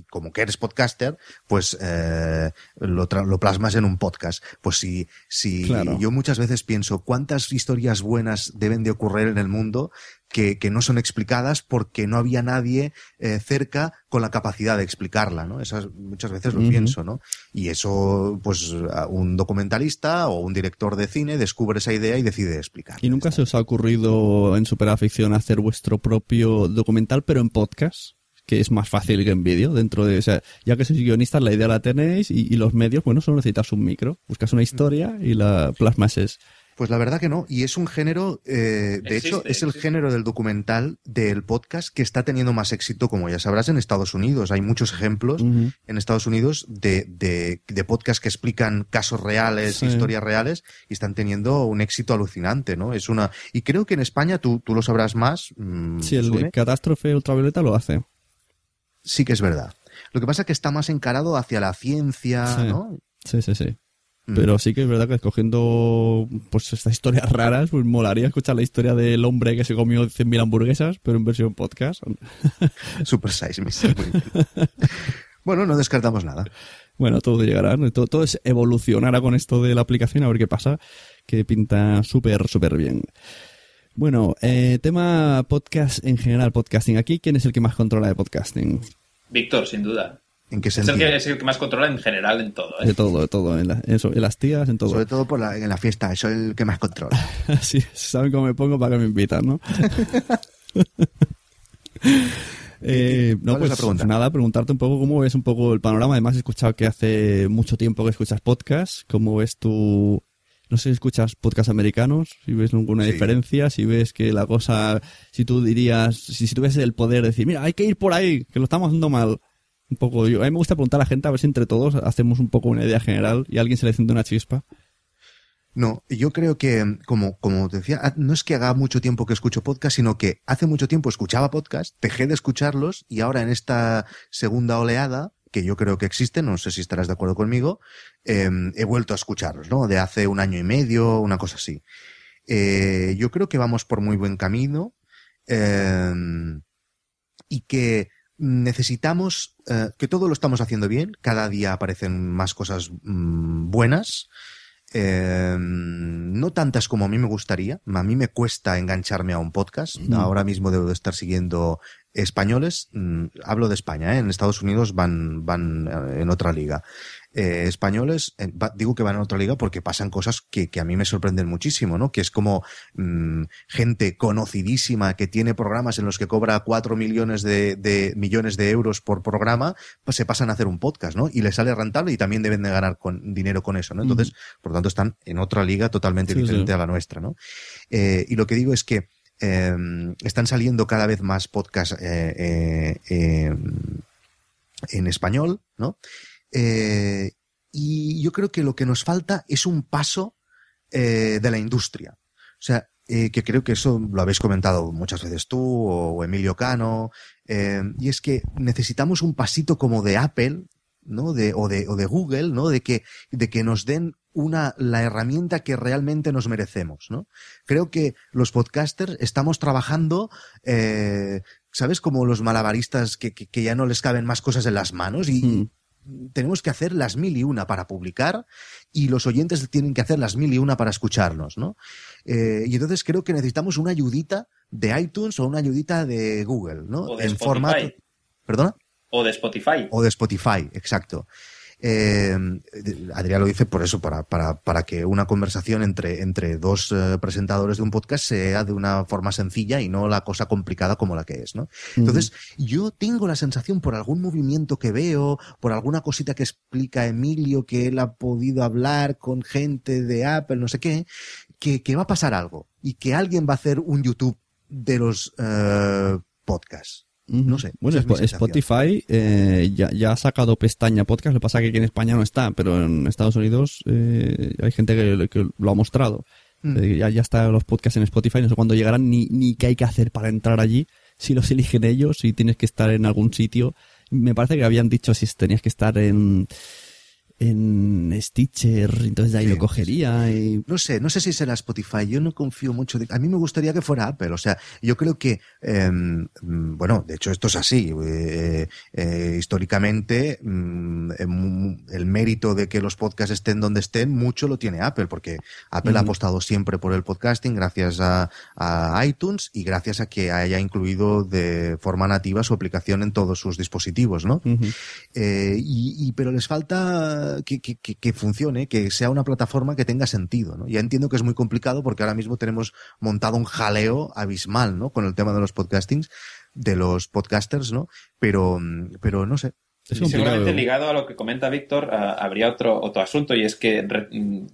como que eres podcaster, pues eh, lo, tra- lo plasmas en un podcast. Pues si, si Claro. yo muchas veces pienso cuántas historias buenas deben de ocurrir en el mundo que, que no son explicadas porque no había nadie eh, cerca con la capacidad de explicarla, ¿no? Esas muchas veces lo pienso, ¿no? Y eso, pues, un documentalista o un director de cine descubre esa idea y decide explicarla. ¿Y nunca se os ha ocurrido en Superaficción hacer vuestro propio documental, pero en podcast? Que es más fácil que en vídeo, dentro de, o sea, ya que sois guionistas, la idea la tenéis y, y los medios, bueno, solo necesitas un micro, buscas una historia y la plasmas es. Pues la verdad que no. Y es un género, eh, de Existe, hecho, es el existe. género del documental, del podcast, que está teniendo más éxito, como ya sabrás, en Estados Unidos. Hay muchos ejemplos en Estados Unidos de, de, de podcasts que explican casos reales, Sí. historias reales, y están teniendo un éxito alucinante, ¿no? Es una. Y creo que en España, tú, tú lo sabrás más. mm, Sí, el de Catástrofe Ultravioleta lo hace. sí que es verdad. Lo que pasa es que está más encarado hacia la ciencia, Sí. ¿no? Sí, sí, sí. Mm. Pero sí que es verdad que escogiendo pues estas historias raras, pues molaría escuchar la historia del hombre que se comió 100.000 hamburguesas, pero en versión podcast. Super Size Me. bueno, no descartamos nada. Bueno, todo llegará, ¿no? todo, todo es evolucionará con esto de la aplicación, a ver qué pasa, que pinta súper, súper bien. Bueno, eh, tema podcast en general, podcasting. Aquí, ¿quién es el que más controla de podcasting? Víctor, sin duda. ¿En qué Es el, que, es el que más controla en general en todo. ¿eh? De todo, de todo, en, la- eso, en las tías, en todo. Sobre todo por la, en la fiesta, eso es el que más controla. Sí, saben cómo me pongo para que me invitan, ¿no? Eh, no, ¿Cuál es pues pregunta? nada, preguntarte un poco cómo ves un poco el panorama. Además, he escuchado que hace mucho tiempo que escuchas podcast. ¿Cómo ves tu... No sé si escuchas podcast americanos, si ves alguna Sí. diferencia, si ves que la cosa, si tú dirías, si, si tuvieses el poder de decir, mira, hay que ir por ahí, que lo estamos haciendo mal. Un poco, yo, a mí me gusta preguntar a la gente a ver si entre todos hacemos un poco una idea general y a alguien se le enciende una chispa. No, yo creo que, como, como te decía, ah, no es que haga mucho tiempo que escucho podcast, sino que hace mucho tiempo escuchaba podcast, dejé de escucharlos y ahora en esta segunda oleada, que yo creo que existe, no sé si estarás de acuerdo conmigo, eh, he vuelto a escucharlos, ¿no? De hace un año y medio, una cosa así. Eh, yo creo que vamos por muy buen camino eh, y que necesitamos, eh, que todo lo estamos haciendo bien, cada día aparecen más cosas mm, buenas. Eh, no tantas como a mí me gustaría. A mí me cuesta engancharme a un podcast. Ahora mismo debo de estar siguiendo españoles. Mm, hablo de España, ¿eh? en Estados Unidos van, van eh, en otra liga. Eh, españoles, eh, va- digo que van en otra liga porque pasan cosas que, que a mí me sorprenden muchísimo, ¿no? Que es como mm, gente conocidísima que tiene programas en los que cobra cuatro millones de, de millones de euros por programa, pues se pasan a hacer un podcast, ¿no? Y les sale rentable y también deben de ganar con, dinero con eso, ¿no? Entonces, por lo tanto, están en otra liga totalmente Sí, diferente sí. a la nuestra, ¿no? Eh, y lo que digo es que eh, están saliendo cada vez más podcasts eh, eh, eh, en español, ¿no? Eh, y yo creo que lo que nos falta es un paso de la industria. O sea, que creo que eso lo habéis comentado muchas veces tú o, Emilio Cano, y es que necesitamos un pasito como de Apple, ¿no? De, o, de, o de Google, ¿no? De que, de que nos den una, la herramienta que realmente nos merecemos, ¿no? Creo que los podcasters estamos trabajando, eh, ¿sabes? Como los malabaristas que, que, que ya no les caben más cosas en las manos y, tenemos que hacer las mil y una para publicar y los oyentes tienen que hacer las mil y una para escucharnos, ¿no? Eh, y entonces creo que necesitamos una ayudita de iTunes o una ayudita de Google, ¿no? O de en Spotify. formato. ¿Perdona? O de Spotify. O de Spotify, exacto. Eh, Adrián lo dice por eso, para, para, para que una conversación entre, entre dos eh, presentadores de un podcast sea de una forma sencilla y no la cosa complicada como la que es, ¿no? Entonces, yo tengo la sensación por algún movimiento que veo, por alguna cosita que explica Emilio, que él ha podido hablar con gente de Apple, no sé qué, que, que va a pasar algo y que alguien va a hacer un YouTube de los eh, podcasts. No sé. Bueno, es. Spotify eh, ya, ya ha sacado pestaña podcast, lo que pasa que aquí en España no está, pero en Estados Unidos eh, hay gente que, que lo ha mostrado. Mm. Eh, ya, ya están los podcasts en Spotify, no sé cuándo llegarán ni, ni qué hay que hacer para entrar allí, si los eligen ellos, si tienes que estar en algún sitio. Me parece que habían dicho si tenías que estar en, en Stitcher, entonces de ahí Sí, lo cogería y... No sé, no sé si será Spotify. Yo no confío mucho. De... A mí me gustaría que fuera Apple. O sea, yo creo que, eh, mm, bueno, de hecho esto es así. Eh, eh, históricamente, mm, mu- el mérito de que los podcasts estén donde estén, mucho lo tiene Apple, porque Apple ha apostado siempre por el podcasting gracias a, a iTunes y gracias a que haya incluido de forma nativa su aplicación en todos sus dispositivos, ¿no? Eh, y, y- pero les falta que, que- que- que funcione, que sea una plataforma que tenga sentido, ¿no? Ya entiendo que es muy complicado porque ahora mismo tenemos montado un jaleo abismal, ¿no? Con el tema de los podcastings, de los podcasters, ¿no? Pero, pero no sé. Es seguramente ligado a lo que comenta Víctor, ah, habría otro, otro asunto y es que re- mm,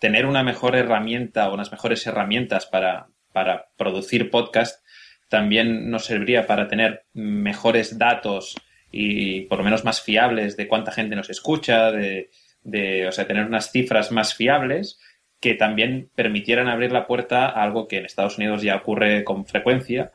tener una mejor herramienta o unas mejores herramientas para, para producir podcast también nos serviría para tener mejores datos y por lo menos más fiables de cuánta gente nos escucha, de, de, o sea, tener unas cifras más fiables que también permitieran abrir la puerta a algo que en Estados Unidos ya ocurre con frecuencia,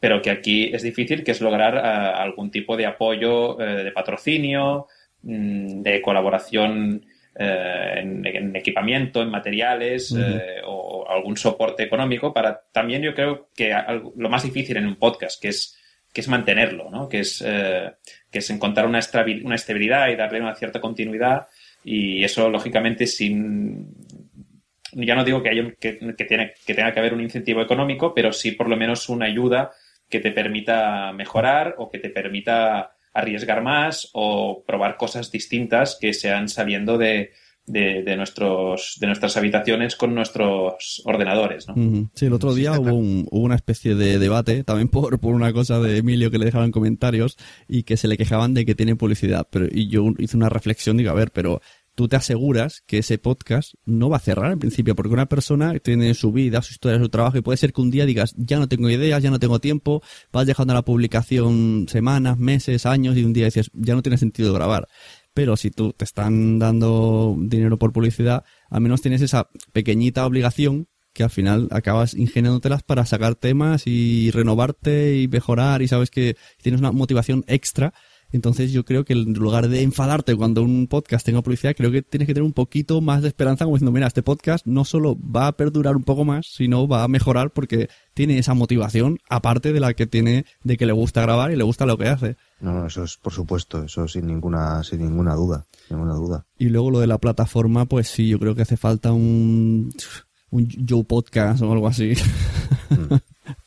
pero que aquí es difícil, que es lograr ah, algún tipo de apoyo eh, de patrocinio, mm, de colaboración eh, en, en equipamiento, en materiales eh, o, o algún soporte económico para también yo creo que algo- lo más difícil en un podcast, que es que es mantenerlo, ¿no? que, es, eh, que es encontrar una, estabi- una estabilidad y darle una cierta continuidad y eso lógicamente sin ya no digo que, haya, que, que tiene, que tenga que haber un incentivo económico, pero sí por lo menos una ayuda que te permita mejorar o que te permita arriesgar más o probar cosas distintas que sean saliendo de, de, de, nuestros, de nuestras habitaciones con nuestros ordenadores. ¿no? Sí, el otro día hubo, un, hubo, una especie de debate, también por, por una cosa de Emilio que le dejaban comentarios y que se le quejaban de que tiene publicidad. Pero, y yo hice una reflexión, digo, a ver, pero tú te aseguras que ese podcast no va a cerrar al principio, porque una persona tiene su vida, su historia, su trabajo, y puede ser que un día digas, ya no tengo ideas, ya no tengo tiempo, vas dejando la publicación semanas, meses, años, y un día dices, ya no tiene sentido grabar. Pero si tú te están dando dinero por publicidad, al menos tienes esa pequeñita obligación que al final acabas ingeniándotelas para sacar temas y renovarte y mejorar y sabes que tienes una motivación extra entonces yo creo que en lugar de enfadarte cuando un podcast tenga publicidad, creo que tienes que tener un poquito más de esperanza como diciendo, mira, este podcast no solo va a perdurar un poco más, sino va a mejorar porque tiene esa motivación aparte de la que tiene de que le gusta grabar y le gusta lo que hace. No, no, eso es por supuesto, eso sin ninguna, sin ninguna duda, ninguna duda. Y luego lo de la plataforma, pues sí, yo creo que hace falta un, un Joe Podcast o algo así. Mm.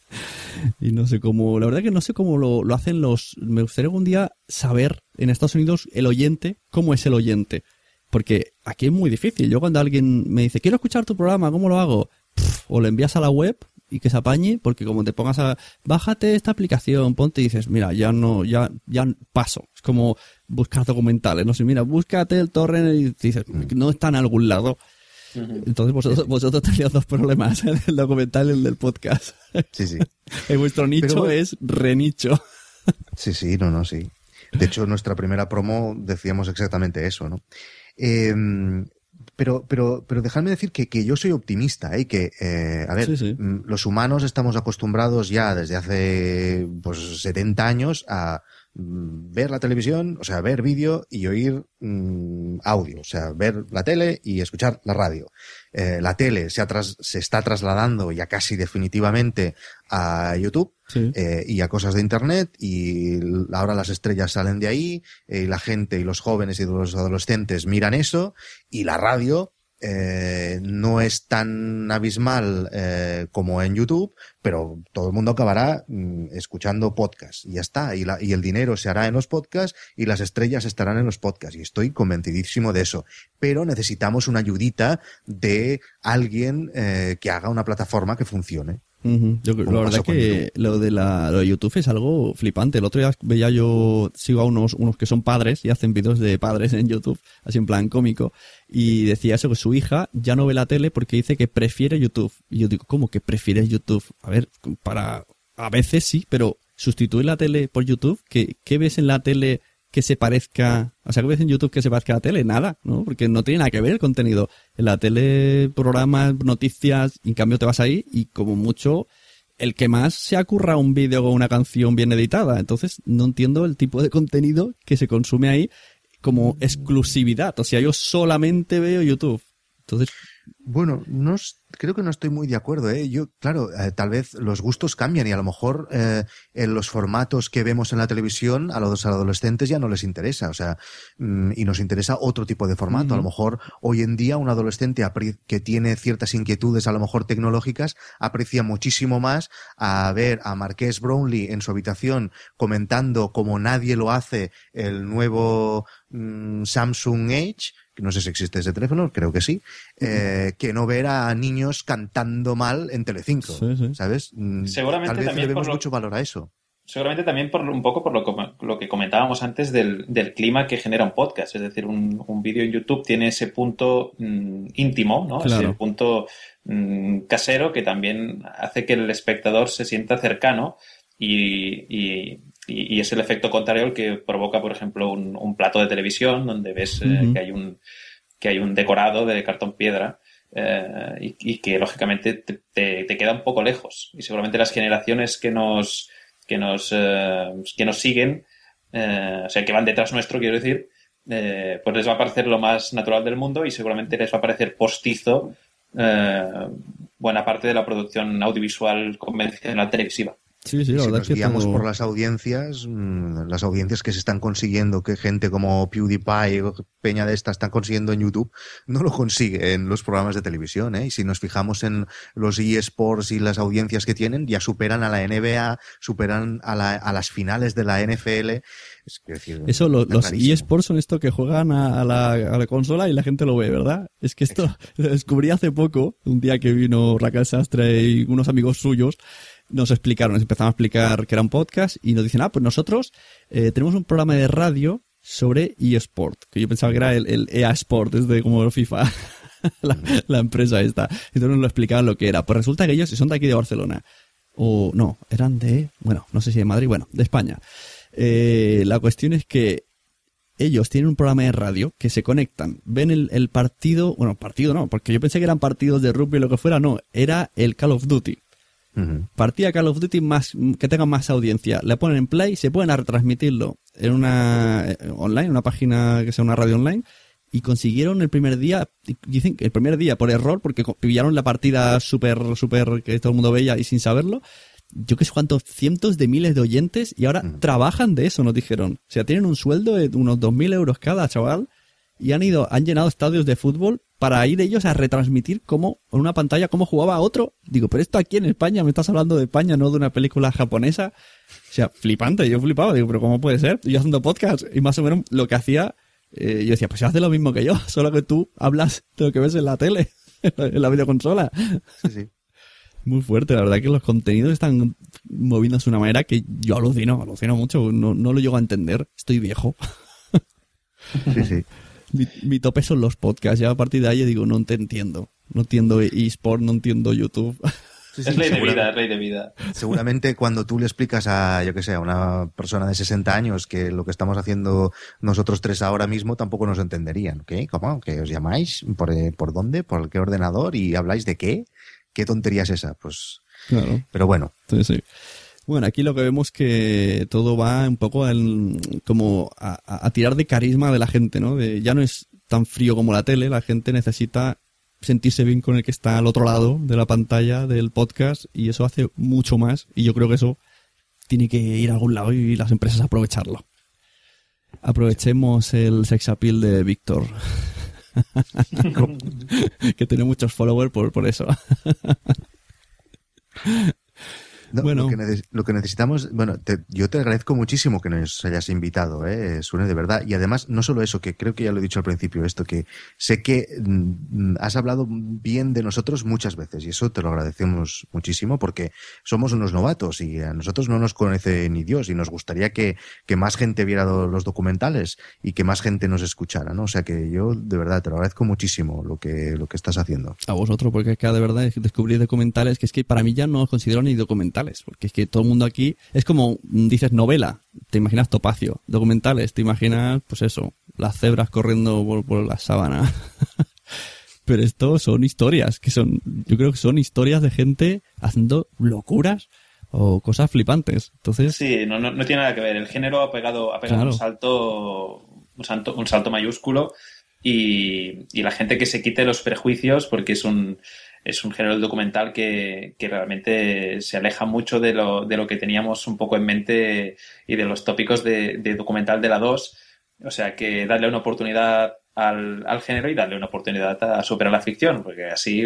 y no sé cómo, la verdad que no sé cómo lo, lo, hacen los, me gustaría algún día saber en Estados Unidos el oyente, cómo es el oyente. Porque aquí es muy difícil. Yo cuando alguien me dice, quiero escuchar tu programa, ¿cómo lo hago? o le envías a la web y que se apañe, porque como te pongas a, bájate esta aplicación, ponte y dices, mira, ya no, ya, ya paso. Es como buscar documentales, no sé, mira, búscate el torrent y dices, no está en algún lado. Entonces vosotros, vosotros tenéis dos problemas, el documental y el del podcast. Sí, sí. En vuestro nicho es renicho. Sí, sí, no, no, sí. De hecho, nuestra primera promo decíamos exactamente eso, ¿no? Eh, pero, pero, pero dejadme decir que, que yo soy optimista, ¿eh? que, eh, a ver, Sí, sí. mm, los humanos estamos acostumbrados ya desde hace pues 70 años a ver la televisión, o sea, ver vídeo y oír mm, audio, o sea, ver la tele y escuchar la radio. Eh, la tele se, se está trasladando ya casi definitivamente a YouTube Sí. eh, y a cosas de Internet y ahora las estrellas salen de ahí y la gente y los jóvenes y los adolescentes miran eso y la radio eh, no es tan abismal eh, como en YouTube, pero todo el mundo acabará mm, escuchando podcasts y ya está. Y, la- y el dinero se hará en los podcasts y las estrellas estarán en los podcasts. Y estoy convencidísimo de eso. Pero necesitamos una ayudita de alguien eh, que haga una plataforma que funcione. Yo, la verdad que lo de, la, lo de YouTube es algo flipante. El otro día veía yo, sigo a unos, unos que son padres y hacen vídeos de padres en YouTube, así en plan cómico, y decía eso, que su hija ya no ve la tele porque dice que prefiere YouTube. Y yo digo, ¿cómo que prefiere YouTube? A ver, para, a veces sí, pero sustituir la tele por YouTube, ¿qué, qué ves en la tele que se parezca, o sea, ¿qué ves en YouTube que se parezca a la tele? Nada, ¿no? Porque no tiene nada que ver el contenido. En la tele, programas, noticias, en cambio te vas ahí y como mucho, el que más se acurra un vídeo con una canción bien editada. Entonces, no entiendo el tipo de contenido que se consume ahí como exclusividad. O sea, yo solamente veo YouTube. Entonces, Bueno, no creo que no estoy muy de acuerdo. ¿eh? Yo, claro, eh, tal vez los gustos cambian y a lo mejor eh, en los formatos que vemos en la televisión a los adolescentes ya no les interesa. O sea, mm, y nos interesa otro tipo de formato. A lo mejor hoy en día un adolescente que tiene ciertas inquietudes, a lo mejor tecnológicas, aprecia muchísimo más a ver a Marqués Brownlee en su habitación comentando como nadie lo hace el nuevo mm, Samsung Edge no sé si existe ese teléfono, creo que sí, eh, que no ver a niños cantando mal en Telecinco, Sí, sí. ¿sabes? Mm, Seguramente Tal vez también le vemos por lo- mucho valor a eso. Seguramente también por un poco por lo, que comentábamos antes del, del clima que genera un podcast. Es decir, un, un vídeo en YouTube tiene ese punto mm, íntimo, ¿no? Claro. Ese punto mm, casero que también hace que el espectador se sienta cercano y, y- y- y es el efecto contrario el que provoca, por ejemplo, un, un plato de televisión donde ves eh, que hay un que hay un decorado de cartón piedra eh, y, y que lógicamente te, te- te queda un poco lejos. Y seguramente las generaciones que nos que nos eh, que nos siguen, o sea, que van detrás nuestro, quiero decir, pues les va a parecer lo más natural del mundo y seguramente les va a parecer postizo buena parte de la producción audiovisual convencional televisiva. Sí, sí, Y la si nos que guiamos todo- por las audiencias, mm, las audiencias que se están consiguiendo, que gente como PewDiePie o Peña de esta están consiguiendo en YouTube, no lo consigue en los programas de televisión. ¿eh? Y si nos fijamos en los eSports y las audiencias que tienen, ya superan a la NBA, superan a, la- a las finales de la NFL. Es decir, Eso, lo- los clarísimo. eSports son esto que juegan a, a la, a la consola y la gente lo ve, ¿verdad? Es que esto lo descubrí hace poco, un día que vino Raquel Sastre y unos amigos suyos, nos explicaron, nos empezaron a explicar que era un podcast y nos dicen, ah, pues nosotros eh, tenemos un programa de radio sobre eSport, que yo pensaba que era el, el EA Sport, desde como FIFA, la, empresa esta. Entonces nos lo explicaban lo que era. Pues resulta que ellos son de aquí de Barcelona. O no, eran de, bueno, no sé si de Madrid, bueno, de España. Eh, la cuestión es que ellos tienen un programa de radio que se conectan, ven el, el partido, bueno, partido no, porque yo pensé que eran partidos de rugby o lo que fuera, no, era el Call of Duty. Ujú. Partida Call of Duty más que tenga más audiencia. Le ponen en play, se pueden a retransmitirlo en una eh, online, una página que sea una radio online. Y consiguieron el primer día, dicen que el primer día por error, porque pillaron la partida súper, súper, que todo el mundo veía y sin saberlo. Yo que sé cuántos cientos de miles de oyentes y ahora trabajan de eso, nos dijeron. O sea, tienen un sueldo de unos 2.000 euros cada, chaval y han ido, han llenado estadios de fútbol para ir ellos a retransmitir cómo, en una pantalla, cómo jugaba otro. Digo, pero esto aquí en España, me estás hablando de España, no de una película japonesa. O sea, flipante, yo flipaba, digo, pero ¿cómo puede ser? Yo haciendo podcast y más o menos lo que hacía, eh, yo decía, pues hace lo mismo que yo, solo que tú hablas de lo que ves en la tele, en la videoconsola. Sí, sí. Muy fuerte, la verdad que los contenidos están moviéndose de una manera que yo alucino, alucino mucho, no, no lo llego a entender, estoy viejo. Sí, sí. Mi, mi tope son los podcasts. Ya a partir de ahí yo digo, no te entiendo. No entiendo eSport, no entiendo YouTube. Sí, sí, Es ley de vida, es ley de vida. Seguramente cuando tú le explicas a, yo que sé, a una persona de 60 años que lo que estamos haciendo nosotros tres ahora mismo tampoco nos entenderían. ¿Qué? ¿Cómo? ¿Que os llamáis? ¿Por, eh, ¿Por dónde? ¿Por qué ordenador? ¿Y habláis de qué? ¿Qué tontería es esa? Pues, Claro. pero bueno, Sí, sí. Bueno, aquí lo que vemos que todo va un poco como a, tirar de carisma de la gente, ¿no? Ya no es tan frío como la tele, la gente necesita sentirse bien con el que está al otro lado de la pantalla del podcast y eso hace mucho más y yo creo que eso tiene que ir a algún lado y las empresas aprovecharlo. Aprovechemos el sex appeal de Víctor. que tiene muchos followers por, por eso. No, Bueno. lo, que neces- lo que necesitamos, bueno, te- yo te agradezco muchísimo que nos hayas invitado, ¿eh? Sune, de verdad. Y además, no solo eso, que creo que ya lo he dicho al principio, esto, que sé que mm, has hablado bien de nosotros muchas veces y eso te lo agradecemos muchísimo porque somos unos novatos y a nosotros no nos conoce ni Dios y nos gustaría que, que más gente viera los documentales y que más gente nos escuchara, ¿no? O sea que yo, de verdad, te lo agradezco muchísimo lo que, lo que estás haciendo. a vosotros, porque acá de verdad es descubrir documentales que es que para mí ya no os considero ni documentales, porque es que todo el mundo aquí es como mm, dices novela, te imaginas Topacio, documentales, te imaginas, pues eso, las cebras corriendo por, por la sábana. Pero esto son historias, que son, yo creo que son historias de gente haciendo locuras o cosas flipantes. Entonces, Sí, no, no, no tiene nada que ver. El género ha pegado, ha pegado Claro. un salto, un salto, un salto mayúsculo y, y la gente que se quite los prejuicios porque es un, es un género documental que, que realmente se aleja mucho de lo, de lo que teníamos un poco en mente y de los tópicos de, de documental de la 2. O sea que darle una oportunidad al, al género y darle una oportunidad a superar la ficción, porque así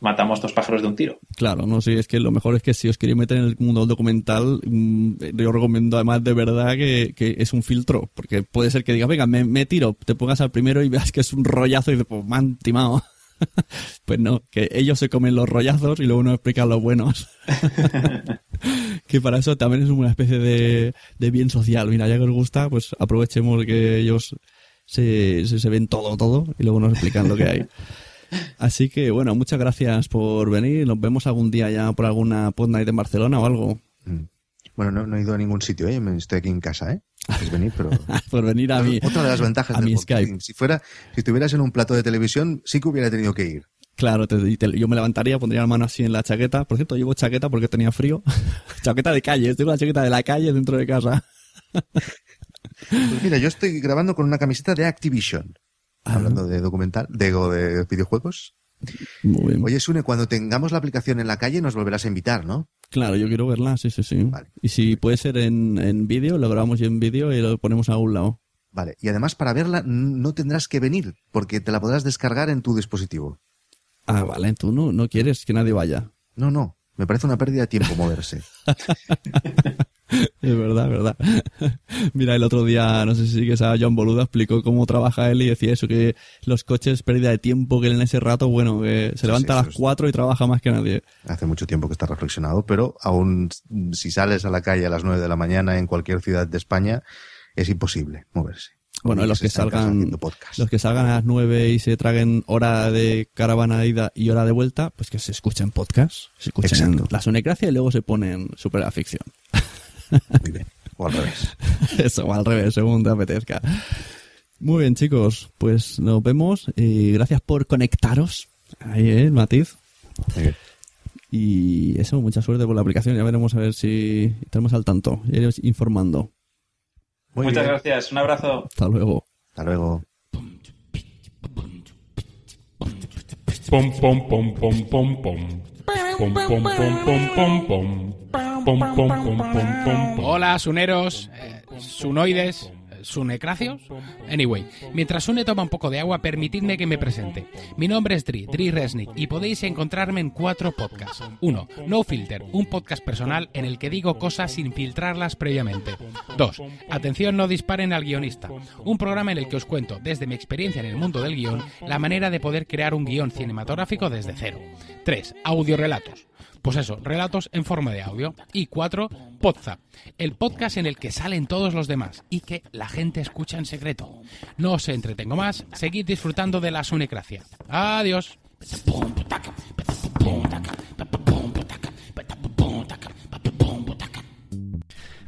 matamos dos pájaros de un tiro. Claro, no sé, es que lo mejor es que si os queréis meter en el mundo documental, mm, yo recomiendo además de verdad que, que es un filtro, porque puede ser que digas, venga, me, me tiro, te pongas al primero y veas que es un rollazo y dices, pues me timado. pues no, que ellos se comen los rollazos y luego nos explican los buenos. que para eso también es una especie de, de bien social. Mira, ya que os gusta, pues aprovechemos que ellos se, se, ven todo, todo y luego nos explican lo que hay. Así que bueno, muchas gracias por venir. Nos vemos algún día ya por alguna pod night en Barcelona o algo. Bueno, no, no he ido a ningún sitio, ¿eh? Estoy aquí en casa, ¿eh? Venir, pero... por venir a mí. Otra de las ventajas a del mi. Skype. Si fuera, si estuvieras en un plato de televisión, sí que hubiera tenido que ir. Claro, te- y te- yo me levantaría, pondría la mano así en la chaqueta. Por cierto, llevo chaqueta porque tenía frío. chaqueta de calle, estoy con la chaqueta de la calle dentro de casa. Pues mira, yo estoy grabando con una camiseta de Activision. Ah. Hablando de documental, de, de videojuegos. Muy bien. Oye, Sune, cuando tengamos la aplicación en la calle nos volverás a invitar, ¿no? Claro, yo quiero verla, sí, sí, sí. Vale. Y si puede ser en, en vídeo, lo grabamos en vídeo y lo ponemos a un lado. Vale, y además para verla no tendrás que venir, porque te la podrás descargar en tu dispositivo. Ah, vale, tú no, no quieres que nadie vaya. No, no, me parece una pérdida de tiempo moverse. Es verdad, verdad. Mira, el otro día, no sé si sigues a John Boluda, explicó cómo trabaja él y decía eso, que los coches, pérdida de tiempo, que él en ese rato, bueno, que se levanta a eso las es- 4 y trabaja más que nadie. Hace mucho tiempo que está reflexionado, pero aún si sales a la calle a las 9 de la mañana en cualquier ciudad de España, es imposible moverse. Bueno, los que salgan, los que salgan a las 9 y se traguen hora de caravana de ida y hora de vuelta, pues que se escuchen podcast, se escuchen Exacto. la sonecracia y luego se ponen super a ficción. Muy bien. O al revés. Eso, o al revés, según te apetezca. Muy bien, chicos, pues nos vemos y gracias por conectaros. Ahí, ¿eh? El matiz. Muy bien. Y eso, mucha suerte con la aplicación. Ya veremos a ver si tenemos al tanto. Ya iremos informando. Muy Muchas bien. gracias. Un abrazo. Hasta luego. Hasta luego. Pom pom pom pom pom pom. Pom pom pom pom pom pom. Hola, suneros, eh, sunoides, sunecracios. Anyway, mientras Sune toma un poco de agua, permitidme que me presente. Mi nombre es Dri, Dri Resnick, y podéis encontrarme en cuatro podcasts. Uno, No Filter, un podcast personal en el que digo cosas sin filtrarlas previamente. Dos, Atención, no disparen al guionista, un programa en el que os cuento, desde mi experiencia en el mundo del guion, la manera de poder crear un guion cinematográfico desde cero. Tres, Audiorelatos. Pues eso, relatos en forma de audio. Y cuatro, Podzap, el podcast en el que salen todos los demás y que la gente escucha en secreto. No os entretengo más, seguid disfrutando de la sunecracia. Adiós.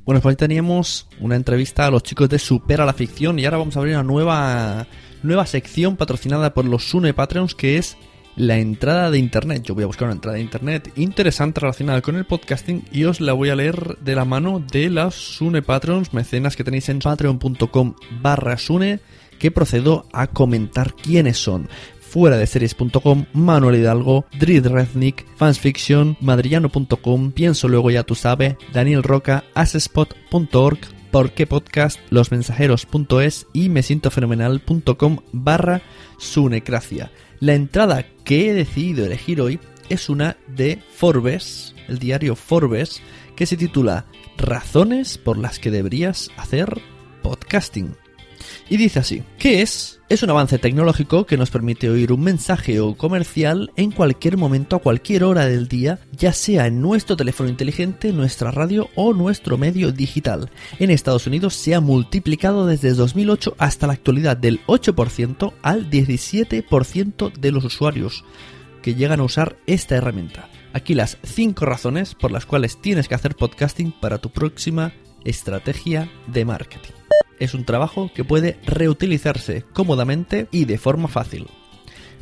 Bueno, pues ahí teníamos una entrevista a los chicos de Supera la Ficción y ahora vamos a abrir una nueva, nueva sección patrocinada por los Sune Patreons que es la entrada de internet. Yo voy a buscar una entrada de internet interesante relacionada con el podcasting y os la voy a leer de la mano de los Sune Patreons, mecenas que tenéis en patreon.com barra Sune, que procedo a comentar quiénes son. Fuera de series.com, Manuel Hidalgo, Drid Rednick, Fansfiction, Madrillano.com, Pienso Luego Ya Tú Sabes, Daniel Roca, Asespot.org, Porqué Podcast, Losmensajeros.es y mesientofenomenal.com barra Sunecracia. La entrada que he decidido elegir hoy es una de Forbes, el diario Forbes, que se titula Razones por las que deberías hacer podcasting. Y dice así, ¿qué es? Es un avance tecnológico que nos permite oír un mensaje o comercial en cualquier momento a cualquier hora del día, ya sea en nuestro teléfono inteligente, nuestra radio o nuestro medio digital. En Estados Unidos se ha multiplicado desde 2008 hasta la actualidad del 8% al 17% de los usuarios que llegan a usar esta herramienta. Aquí las 5 razones por las cuales tienes que hacer podcasting para tu próxima estrategia de marketing. Es un trabajo que puede reutilizarse cómodamente y de forma fácil.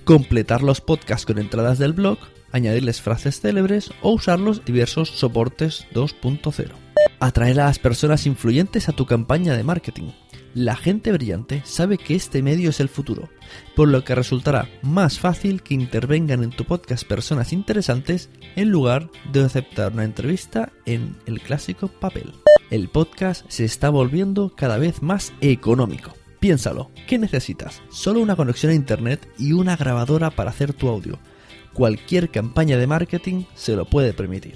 Completar los podcasts con entradas del blog, añadirles frases célebres o usarlos en diversos soportes 2.0. Atraer a las personas influyentes a tu campaña de marketing. La gente brillante sabe que este medio es el futuro, por lo que resultará más fácil que intervengan en tu podcast personas interesantes en lugar de aceptar una entrevista en el clásico papel. El podcast se está volviendo cada vez más económico. Piénsalo, ¿qué necesitas? Solo una conexión a internet y una grabadora para hacer tu audio. Cualquier campaña de marketing se lo puede permitir.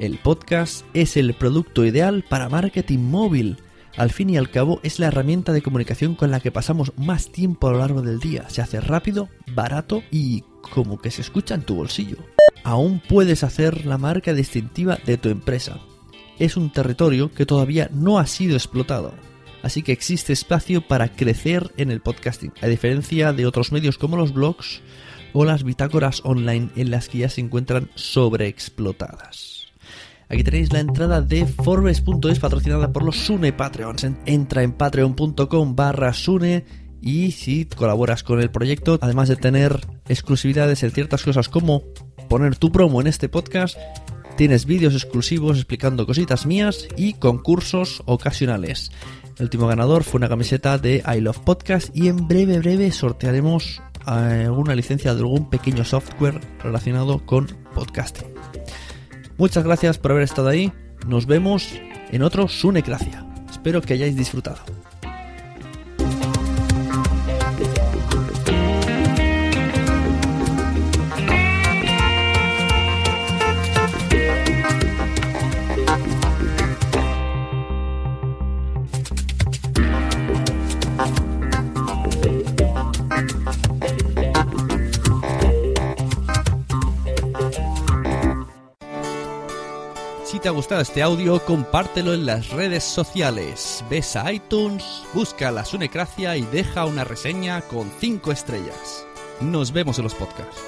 El podcast es el producto ideal para marketing móvil. Al fin y al cabo es la herramienta de comunicación con la que pasamos más tiempo a lo largo del día. Se hace rápido, barato y como que se escucha en tu bolsillo. Aún puedes hacer la marca distintiva de tu empresa. Es un territorio que todavía no ha sido explotado. Así que existe espacio para crecer en el podcasting, a diferencia de otros medios como los blogs o las bitácoras online en las que ya se encuentran sobreexplotadas. Aquí tenéis la entrada de Forbes.es patrocinada por los Sune Patreons. Entra en patreon.com barra Sune y si colaboras con el proyecto, además de tener exclusividades en ciertas cosas como poner tu promo en este podcast, tienes vídeos exclusivos explicando cositas mías y concursos ocasionales. El último ganador fue una camiseta de I Love Podcast y en breve, breve sortearemos alguna licencia de algún pequeño software relacionado con podcasting. Muchas gracias por haber estado ahí. Nos vemos en otro Sunecracia. Espero que hayáis disfrutado. Si te ha gustado este audio, compártelo en las redes sociales. Ves a iTunes, busca la Sunecracia y deja una reseña con 5 estrellas. Nos vemos en los podcasts.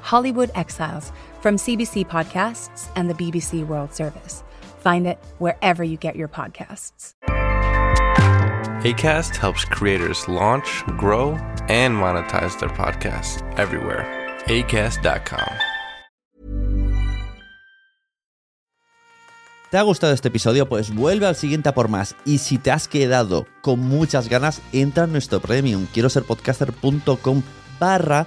Hollywood Exiles from CBC Podcasts and the BBC World Service. Find it wherever you get your podcasts. ACAST helps creators launch, grow, and monetize their podcasts everywhere. ACAST.com. ¿Te ha gustado este episodio? Pues vuelve al siguiente a por más. Y si te has quedado con muchas ganas, entra en nuestro premium. Quiero ser podcaster.com barra